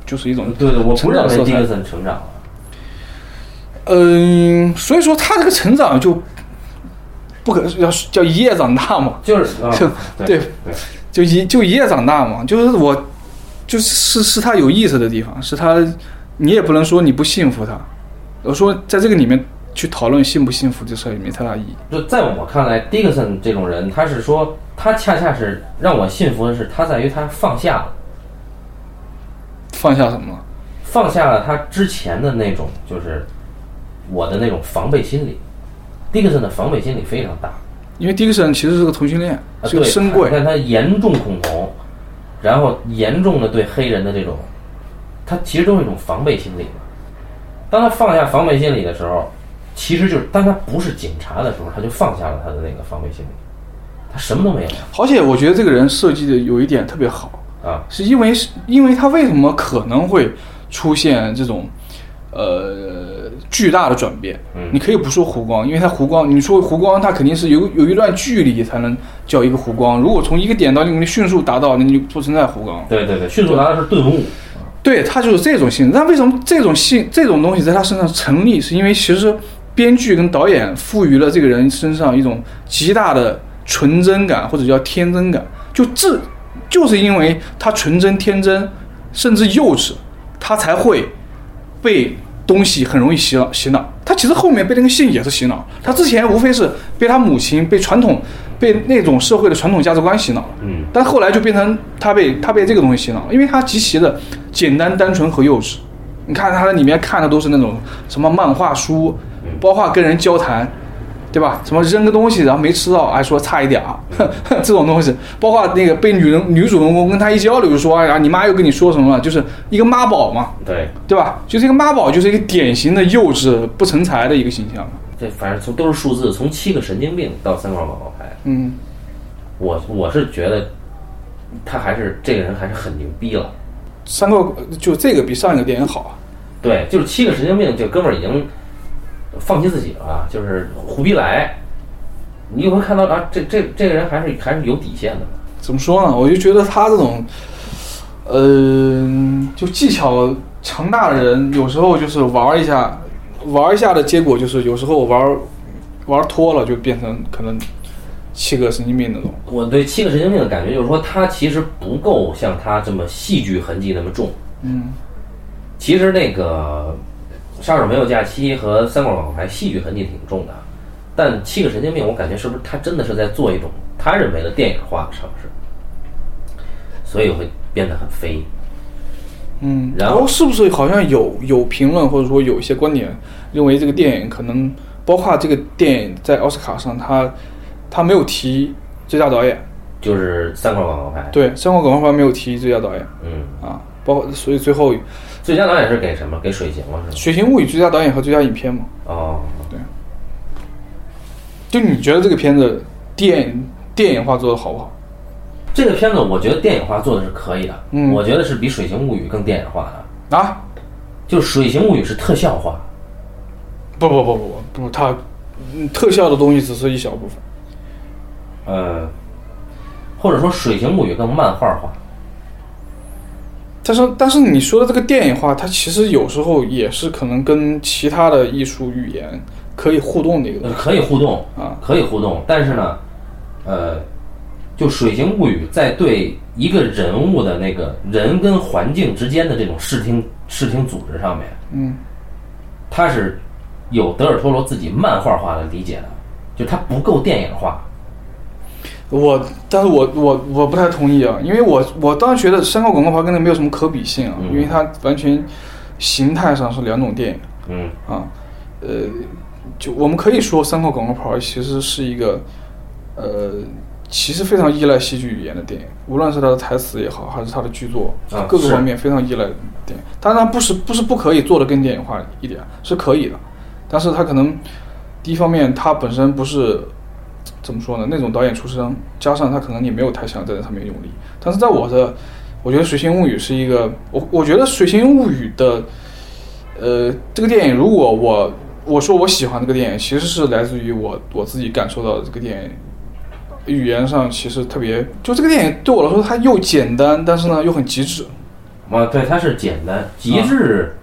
就是一种，对对，我不成长色彩认为迪克森成长了。嗯，所以说他这个成长就不可要叫一夜长大嘛，就是啊，就对就一就一夜长大嘛，就是我就是是是他有意思的地方，是他你也不能说你不幸福他，我说在这个里面去讨论幸不幸福这事儿也没太大意义。就在我看来，迪克森这种人，他是说他恰恰是让我信服的是，他在于他放下了，放下什么了？放下了他之前的那种就是我的那种防备心理。迪克森的防备心理非常大，因为迪克森其实是个同性恋，啊，是个对，深贵。但他严重恐同，然后严重的对黑人的这种，他其实都是一种防备心理嘛。当他放下防备心理的时候，其实就是当他不是警察的时候，他就放下了他的那个防备心理，他什么都没有而且我觉得这个人设计的有一点特别好，啊。是因为是因为他为什么可能会出现这种呃巨大的转变？嗯你可以不说湖光，因为它湖光，你说湖光，它肯定是有有一段距离才能叫一个湖光。如果从一个点到另一个迅速达到，那你就不存在湖光。对对对，迅速达到是顿悟。对，他就是这种性质。那为什么这种性这种东西在他身上成立？是因为其实编剧跟导演赋予了这个人身上一种极大的纯真感，或者叫天真感。就这，就是因为他纯真、天真，甚至幼稚，他才会被东西很容易洗脑洗脑。他其实后面被那个信也是洗脑，他之前无非是被他母亲、被传统、被那种社会的传统价值观洗脑。嗯，但后来就变成他被他被这个东西洗脑，因为他极其的简单、单纯和幼稚。你看他在里面看的都是那种什么漫画书，包括跟人交谈，对吧？什么扔个东西然后没吃到，还说差一点儿，这种东西，包括那个被女人女主人公跟他一交流就说，哎呀，你妈又跟你说什么了？就是一个妈宝嘛，对，对吧？就这个妈宝就是一个典型的幼稚不成才的一个形象。这反正从都是数字，从七个神经病到三块广告牌，嗯，我我是觉得他还是这个人还是很牛逼了。三个就这个比上一个电影好啊。对，就是七个神经病，这哥们儿已经放弃自己了啊，就是胡逼来。你会看到啊，这这这个人还是还是有底线的。怎么说呢？我就觉得他这种，呃，就技巧强大的人，有时候就是玩一下，玩一下的结果就是有时候玩玩脱了，就变成可能七个神经病那种。我对七个神经病的感觉就是说，他其实不够像他这么戏剧痕迹那么重。嗯，其实那个《杀手没有假期》和《三块广告牌》戏剧痕迹挺重的，但七个神经病，我感觉是不是他真的是在做一种他认为的电影化的尝试，所以会变得很飞。嗯，然后是不是好像有有评论或者说有一些观点认为这个电影可能包括这个电影在奥斯卡上他他没有提最佳导演，就是三块广告牌，对，三块广告牌没有提最佳导演。嗯，啊，包括所以最后《最佳导演是给什么？给水形了是吗？水形物语》最佳导演和最佳影片嘛。哦，对就你觉得这个片子电电影化做的好不好？这个片子我觉得电影化做的是可以的，嗯我觉得是比《水形物语》更电影化的。啊？就是《水形物语》是特效化，不不不不不不，它嗯特效的东西只是一小部分。呃，或者说《水形物语》更漫画化。但是但是你说的这个电影化，它其实有时候也是可能跟其他的艺术语言可以互动的一个东西呃可以互动啊。可以互动，但是呢，呃，就《水形物语》在对一个人物的那个人跟环境之间的这种视听视听组织上面，嗯，它是有德尔托罗自己漫画化的理解的，就它不够电影化。我，但是我我我不太同意啊，因为我我当时觉得《山高广告牌》跟那没有什么可比性啊，嗯因为它完全形态上是两种电影嗯啊。呃，就我们可以说《三块广告牌》其实是一个呃，其实非常依赖戏剧语言的电影，无论是它的台词也好，还是它的剧作，啊各个方面非常依赖电影。当然，不是不是不可以做的更电影化一点，是可以的，但是它可能第一方面它本身不是怎么说呢，那种导演出身，加上他可能也没有太想在这上面用力。但是在我的，我觉得《水形物语》是一个，我我觉得《水形物语》的，呃，这个电影，如果我我说我喜欢这个电影，其实是来自于我我自己感受到的这个电影。语言上其实特别，就这个电影对我来说，它又简单，但是呢又很极致啊，对，它是简单极致，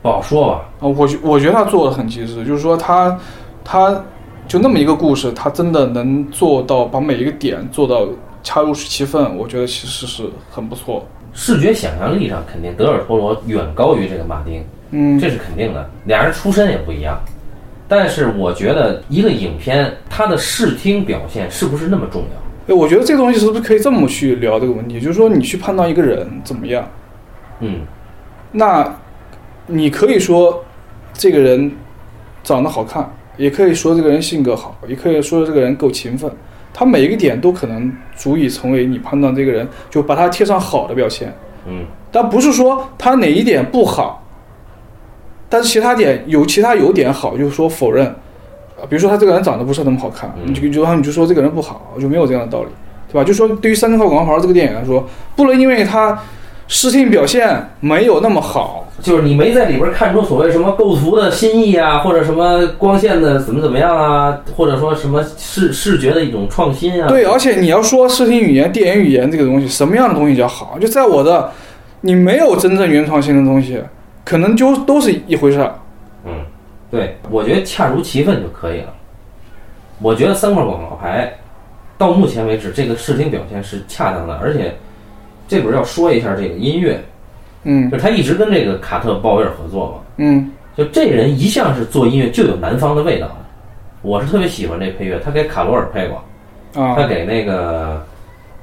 不好说吧。啊！我觉我觉得他做的很极致，就是说他他就那么一个故事，他真的能做到把每一个点做到恰如其分，我觉得其实是很不错。视觉想象力上，肯定德尔托罗远高于这个马丁，嗯，这是肯定的。俩人出身也不一样，但是我觉得一个影片它的视听表现是不是那么重要？哎，我觉得这个东西是不是可以这么去聊这个问题？就是说，你去判断一个人怎么样，嗯那你可以说这个人长得好看，也可以说这个人性格好，也可以说这个人够勤奋。他每一个点都可能足以成为你判断这个人，就把他贴上好的标签。嗯但不是说他哪一点不好，但是其他点有其他有点好，就是说否认，啊，比如说他这个人长得不是那么好看，嗯你就就然后你就说这个人不好，就没有这样的道理，对吧？就说对于《三声号广告牌》这个电影来说，不能因为他视听表现没有那么好，就是你没在里边看出所谓什么构图的新意啊，或者什么光线的怎么怎么样啊，或者说什么视视觉的一种创新啊。对，而且你要说视听语言、电影语言这个东西，什么样的东西叫好？就在我的，你没有真正原创性的东西，可能就都是一回事儿。嗯，对，我觉得恰如其分就可以了。我觉得三块广告牌到目前为止，这个视听表现是恰当的，而且这会儿要说一下这个音乐，嗯就是他一直跟这个卡特鲍威尔合作嘛，嗯就这人一向是做音乐就有南方的味道的。我是特别喜欢这配乐，他给卡罗尔配过，啊他给那个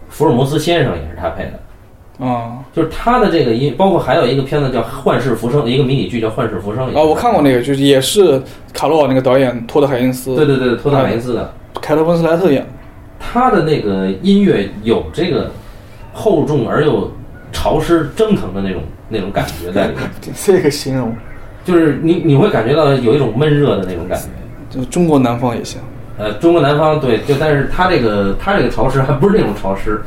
福尔摩斯先生也是他配的。啊就是他的这个音，包括还有一个片子叫《幻世浮生》，一个迷你剧叫《幻世浮生》。啊！我看过那个，就是也是卡罗尔那个导演托德海因斯，对对对，托德海因斯的，凯特温斯莱特演的。他的那个音乐有这个厚重而又潮湿蒸腾的那种那种感觉在里面，这个形容，就是你你会感觉到有一种闷热的那种感觉。就中国南方也行。呃，中国南方对，就但是它这个它这个潮湿还不是那种潮湿，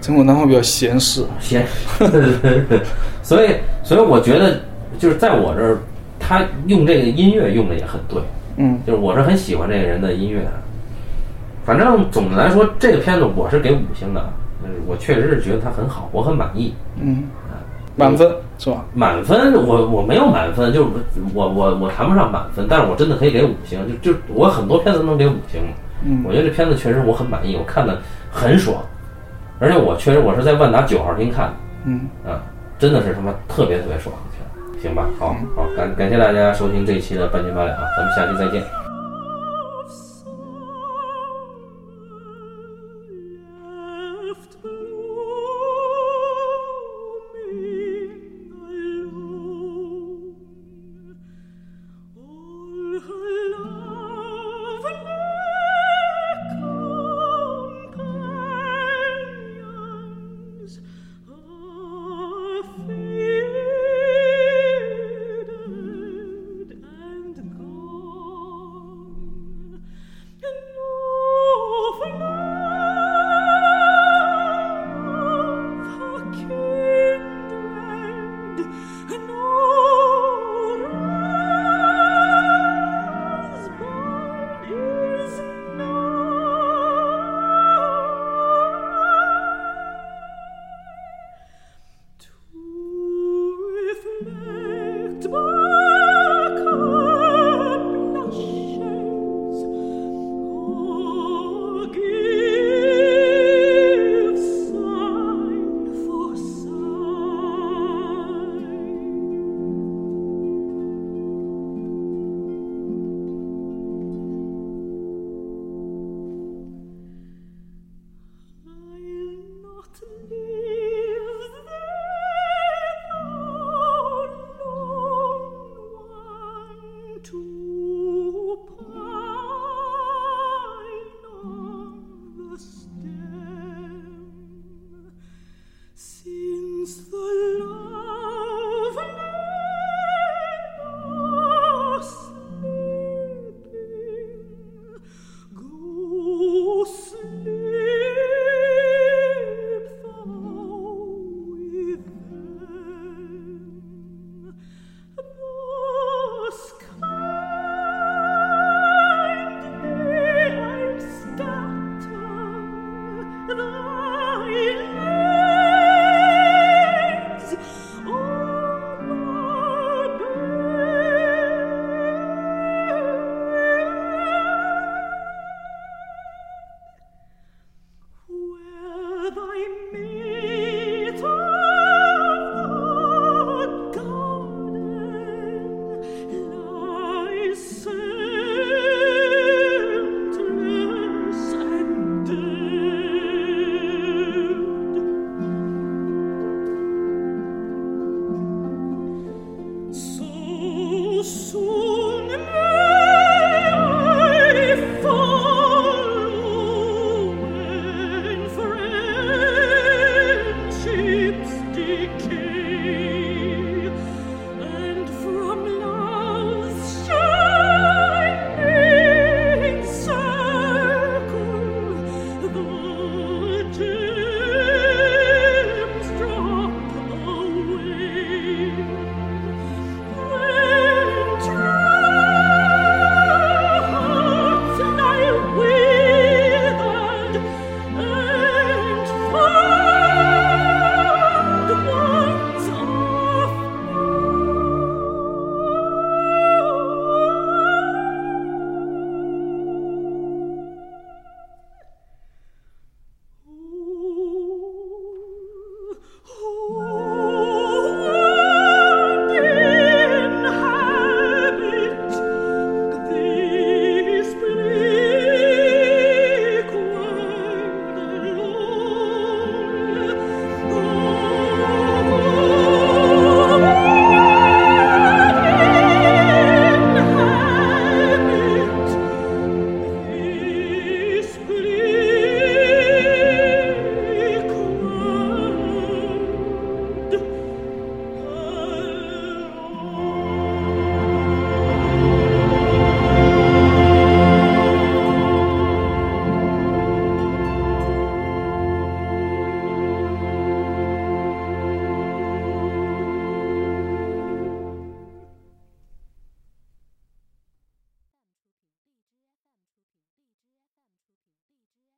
中国南方比较闲适。先，所以所以我觉得就是在我这儿，他用这个音乐用的也很对。嗯就是我是很喜欢这个人的音乐的。反正总的来说，这个片子我是给五星的，就是我确实是觉得它很好，我很满意。嗯，满分是吧？满分我我没有满分，就是我我我谈不上满分，但是我真的可以给五星，就就我很多片子都能给五星。嗯我觉得这片子确实我很满意，我看的很爽，而且我确实我是在万达九号厅看的，嗯，啊，真的是他妈特别特别爽的片，行吧？好好感感谢大家收听这一期的半斤八两，咱们下期再见。